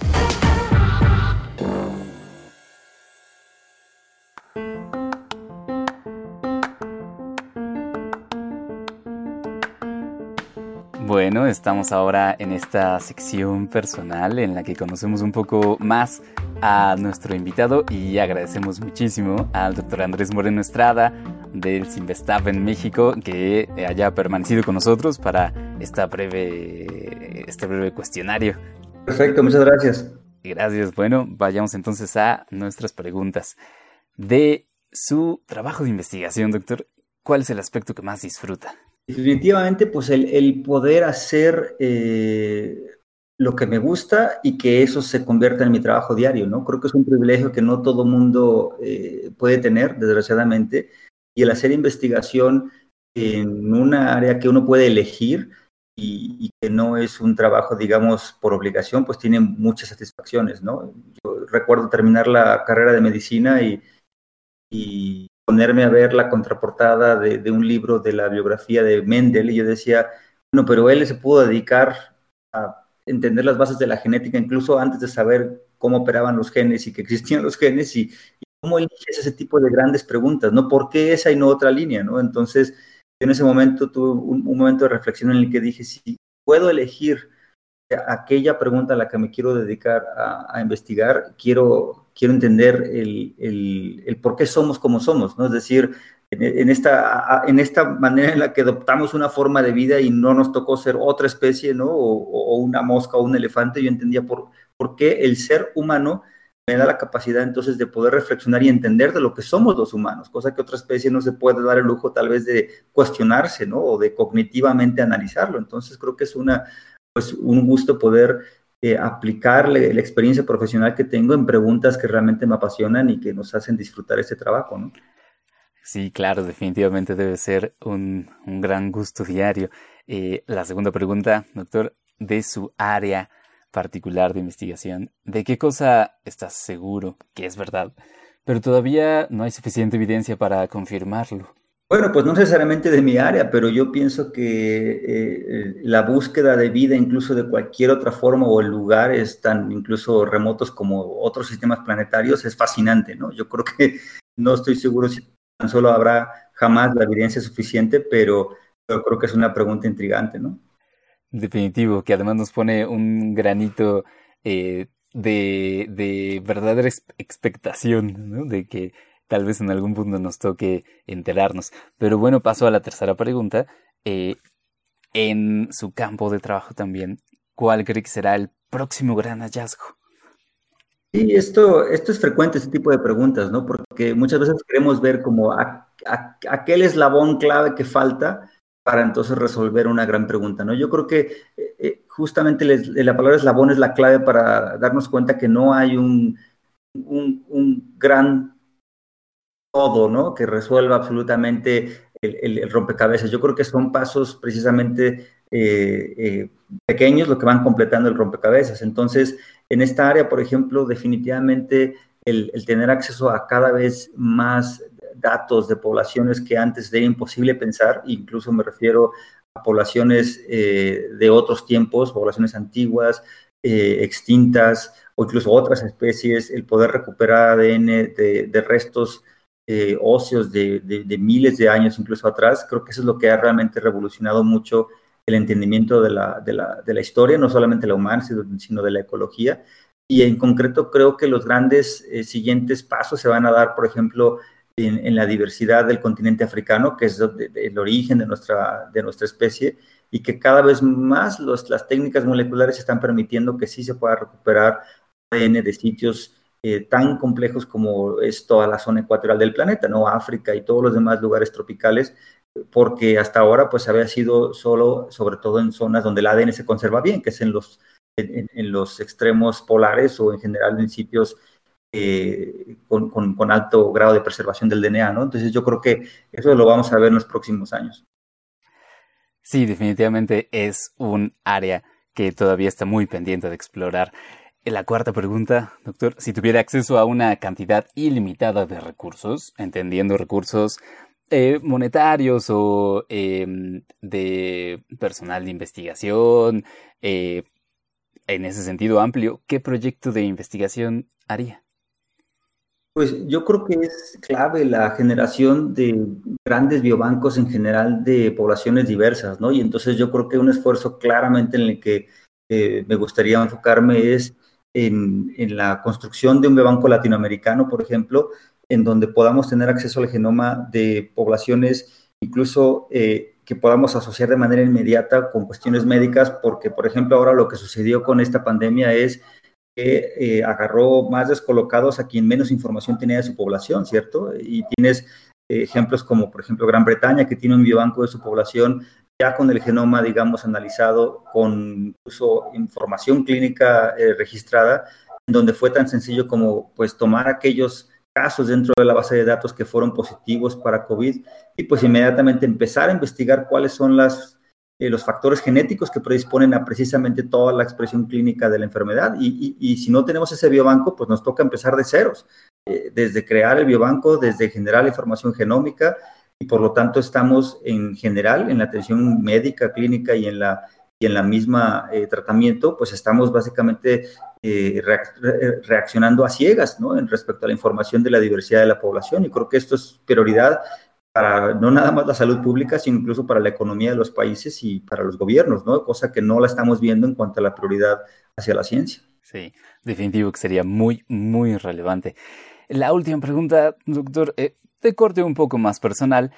Speaker 2: Bueno, estamos ahora en esta sección personal en la que conocemos un poco más a nuestro invitado y agradecemos muchísimo al doctor Andrés Moreno Estrada del en México que haya permanecido con nosotros para esta breve, este breve cuestionario.
Speaker 8: Perfecto, muchas gracias.
Speaker 2: Gracias. Bueno, vayamos entonces a nuestras preguntas. De su trabajo de investigación, doctor, ¿cuál es el aspecto que más disfruta?
Speaker 8: Definitivamente, pues el, poder hacer eh, lo que me gusta y que eso se convierta en mi trabajo diario, ¿no? Creo que es un privilegio que no todo mundo eh, puede tener, desgraciadamente, y el hacer investigación en una área que uno puede elegir y, que no es un trabajo, digamos, por obligación, pues tiene muchas satisfacciones, ¿no? Yo recuerdo terminar la carrera de medicina y, y ponerme a ver la contraportada de, un libro de la biografía de Mendel y yo decía, bueno, pero él se pudo dedicar a entender las bases de la genética incluso antes de saber cómo operaban los genes y que existían los genes y, cómo eliges ese tipo de grandes preguntas, ¿no? ¿Por qué esa y no otra línea, ¿no? Entonces, en ese momento tuve un, momento de reflexión en el que dije, si puedo elegir aquella pregunta a la que me quiero dedicar a, investigar, quiero, quiero entender el, el, el, por qué somos como somos, ¿no? Es decir, en, esta, en esta manera en la que adoptamos una forma de vida y no nos tocó ser otra especie, ¿no? O, o una mosca o un elefante, yo entendía por, por qué el ser humano me da la capacidad entonces de poder reflexionar y entender de lo que somos los humanos, cosa que otra especie no se puede dar el lujo tal vez de cuestionarse, ¿no? O de cognitivamente analizarlo. Entonces creo que es una, pues un gusto poder eh, aplicarle la experiencia profesional que tengo en preguntas que realmente me apasionan y que nos hacen disfrutar este trabajo, ¿no?
Speaker 2: Sí, claro, definitivamente debe ser un, un gran gusto diario. Eh, la segunda pregunta, doctor, de su área particular de investigación, ¿de qué cosa estás seguro que es verdad? Pero todavía no hay suficiente evidencia para confirmarlo.
Speaker 8: Bueno, pues no necesariamente de mi área, pero yo pienso que eh, la búsqueda de vida, incluso de cualquier otra forma o lugares tan incluso remotos como otros sistemas planetarios, es fascinante, ¿no? Yo creo que no estoy seguro si tan solo habrá jamás la evidencia suficiente, pero, pero creo que es una pregunta intrigante, ¿no?
Speaker 2: Definitivo, que además nos pone un granito eh, de, de verdadera expectación, ¿no? De que tal vez en algún punto nos toque enterarnos. Pero bueno, paso a la tercera pregunta. Eh, en su campo de trabajo también, ¿cuál cree que será el próximo gran hallazgo?
Speaker 8: Sí, esto, esto es frecuente, este tipo de preguntas, ¿no? Porque muchas veces queremos ver como aquel eslabón clave que falta para entonces resolver una gran pregunta, ¿no? Yo creo que eh, eh, justamente la palabra eslabón es la clave para darnos cuenta que no hay un, un, un gran todo, ¿no? Que resuelva absolutamente el, rompecabezas. Yo creo que son pasos precisamente eh, eh, pequeños lo que van completando el rompecabezas. Entonces, en esta área, por ejemplo, definitivamente el, tener acceso a cada vez más datos de poblaciones que antes era imposible pensar, incluso me refiero a poblaciones eh, de otros tiempos, poblaciones antiguas, extintas o incluso otras especies, el poder recuperar ADN de, de restos eh, óseos de, miles de años incluso atrás. Creo que eso es lo que ha realmente revolucionado mucho el entendimiento de la, historia, no solamente la humana, sino de la ecología. Y en concreto creo que los grandes eh, siguientes pasos se van a dar, por ejemplo, en, la diversidad del continente africano, que es el origen de nuestra, de nuestra especie, y que cada vez más los, las técnicas moleculares están permitiendo que sí se pueda recuperar ADN de sitios eh, tan complejos como es toda la zona ecuatorial del planeta, ¿no? África y todos los demás lugares tropicales, porque hasta ahora pues había sido solo, sobre todo en zonas donde el ADN se conserva bien, que es en los, en, los extremos polares o en general en sitios eh, con, con, alto grado de preservación del DNA, ¿no? Entonces yo creo que eso lo vamos a ver en los próximos años.
Speaker 2: Sí, definitivamente es un área que todavía está muy pendiente de explorar. La cuarta pregunta, doctor, si tuviera acceso a una cantidad ilimitada de recursos, entendiendo recursos eh, monetarios o em, de personal de investigación, eh, en ese sentido amplio, ¿qué proyecto de investigación haría?
Speaker 8: Pues yo creo que es clave la generación de grandes biobancos en general de poblaciones diversas, ¿no? Y entonces yo creo que un esfuerzo claramente en el que eh, me gustaría enfocarme es en, la construcción de un banco latinoamericano, por ejemplo, en donde podamos tener acceso al genoma de poblaciones, incluso eh, que podamos asociar de manera inmediata con cuestiones médicas, porque, por ejemplo, ahora lo que sucedió con esta pandemia es que eh, agarró más descolocados a quien menos información tenía de su población, ¿cierto? Y tienes ejemplos como, por ejemplo, Gran Bretaña, que tiene un biobanco de su población ya con el genoma, digamos, analizado, con incluso información clínica eh, registrada, donde fue tan sencillo como pues tomar aquellos casos dentro de la base de datos que fueron positivos para COVID y pues inmediatamente empezar a investigar cuáles son las, eh, los factores genéticos que predisponen a precisamente toda la expresión clínica de la enfermedad. Y, y, si no tenemos ese biobanco, pues nos toca empezar de ceros, eh, desde crear el biobanco, desde generar la información genómica, y por lo tanto estamos en general en la atención médica, clínica y en la, y en la misma eh, tratamiento, pues estamos básicamente reaccionando a ciegas, ¿no? En respecto a la información de la diversidad de la población y creo que esto es prioridad para no nada más la salud pública, sino incluso para la economía de los países y para los gobiernos, ¿no? Cosa que no la estamos viendo en cuanto a la prioridad hacia la ciencia.
Speaker 2: Sí, definitivo que sería muy, muy relevante. La última pregunta, doctor. Eh, de corte un poco más personal,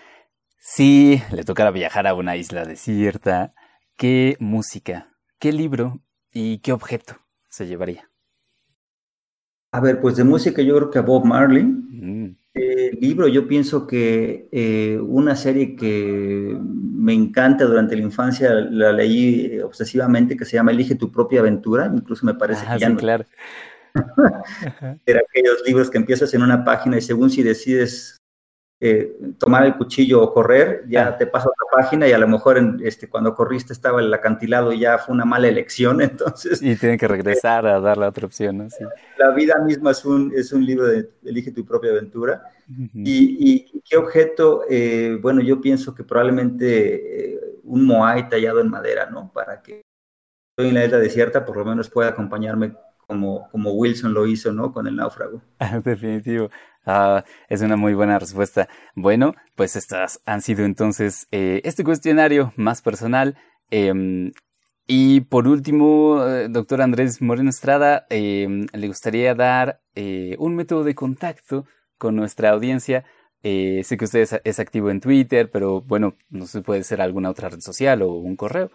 Speaker 2: si le tocara viajar a una isla desierta, ¿qué música, qué libro y qué objeto se llevaría?
Speaker 8: A ver, pues de música yo creo que a Bob Marley. Mm. El libro yo pienso que eh, una serie que me encanta durante la infancia, la leí obsesivamente, que se llama Elige tu propia aventura, incluso me parece que ya no... claro. Era aquellos libros que empiezas en una página y según si decides eh, tomar el cuchillo o correr, ya te pasa otra página y a lo mejor en, este, cuando corriste estaba el acantilado y ya fue una mala elección, entonces...
Speaker 2: Y tienen que regresar a dar la otra opción, ¿no?
Speaker 8: La vida misma es un, es un libro de Elige tu propia aventura. y, y, qué objeto? Eh, bueno, yo pienso que probablemente eh, un moai tallado en madera, ¿no? Para que estoy en la isla desierta, por lo menos pueda acompañarme como, como Wilson lo hizo, ¿no? Con el náufrago.
Speaker 2: Definitivo. Ah, es una muy buena respuesta. Bueno, pues estas han sido entonces eh, este cuestionario más personal. Em, y por último, eh, doctor Andrés Moreno Estrada, em, le gustaría dar eh, un método de contacto con nuestra audiencia. sé que usted es, es, activo en Twitter, pero bueno, no sé, puede ser alguna otra red social o un correo.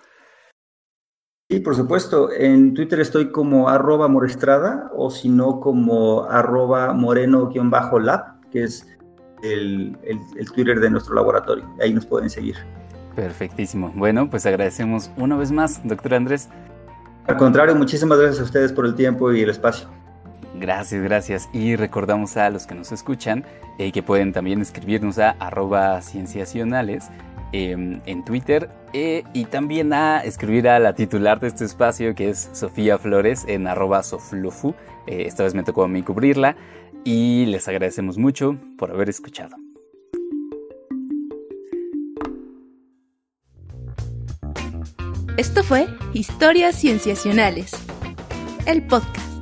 Speaker 8: Sí, por supuesto. En Twitter estoy como arroba morestrada o si no como arroba moreno-lab, que es el, Twitter de nuestro laboratorio. Ahí nos pueden seguir.
Speaker 2: Perfectísimo. Bueno, pues agradecemos una vez más, doctor Andrés.
Speaker 8: Al contrario, muchísimas gracias a ustedes por el tiempo y el espacio.
Speaker 2: Gracias, gracias. Y recordamos a los que nos escuchan eh, que pueden también escribirnos a arroba cienciacionales Em, en Twitter eh, y también a escribir a la titular de este espacio que es Sofía Flores en arroba soflufu. Eh, esta vez me tocó a mí cubrirla y les agradecemos mucho por haber escuchado.
Speaker 1: Esto fue Historias Cienciacionales, el podcast.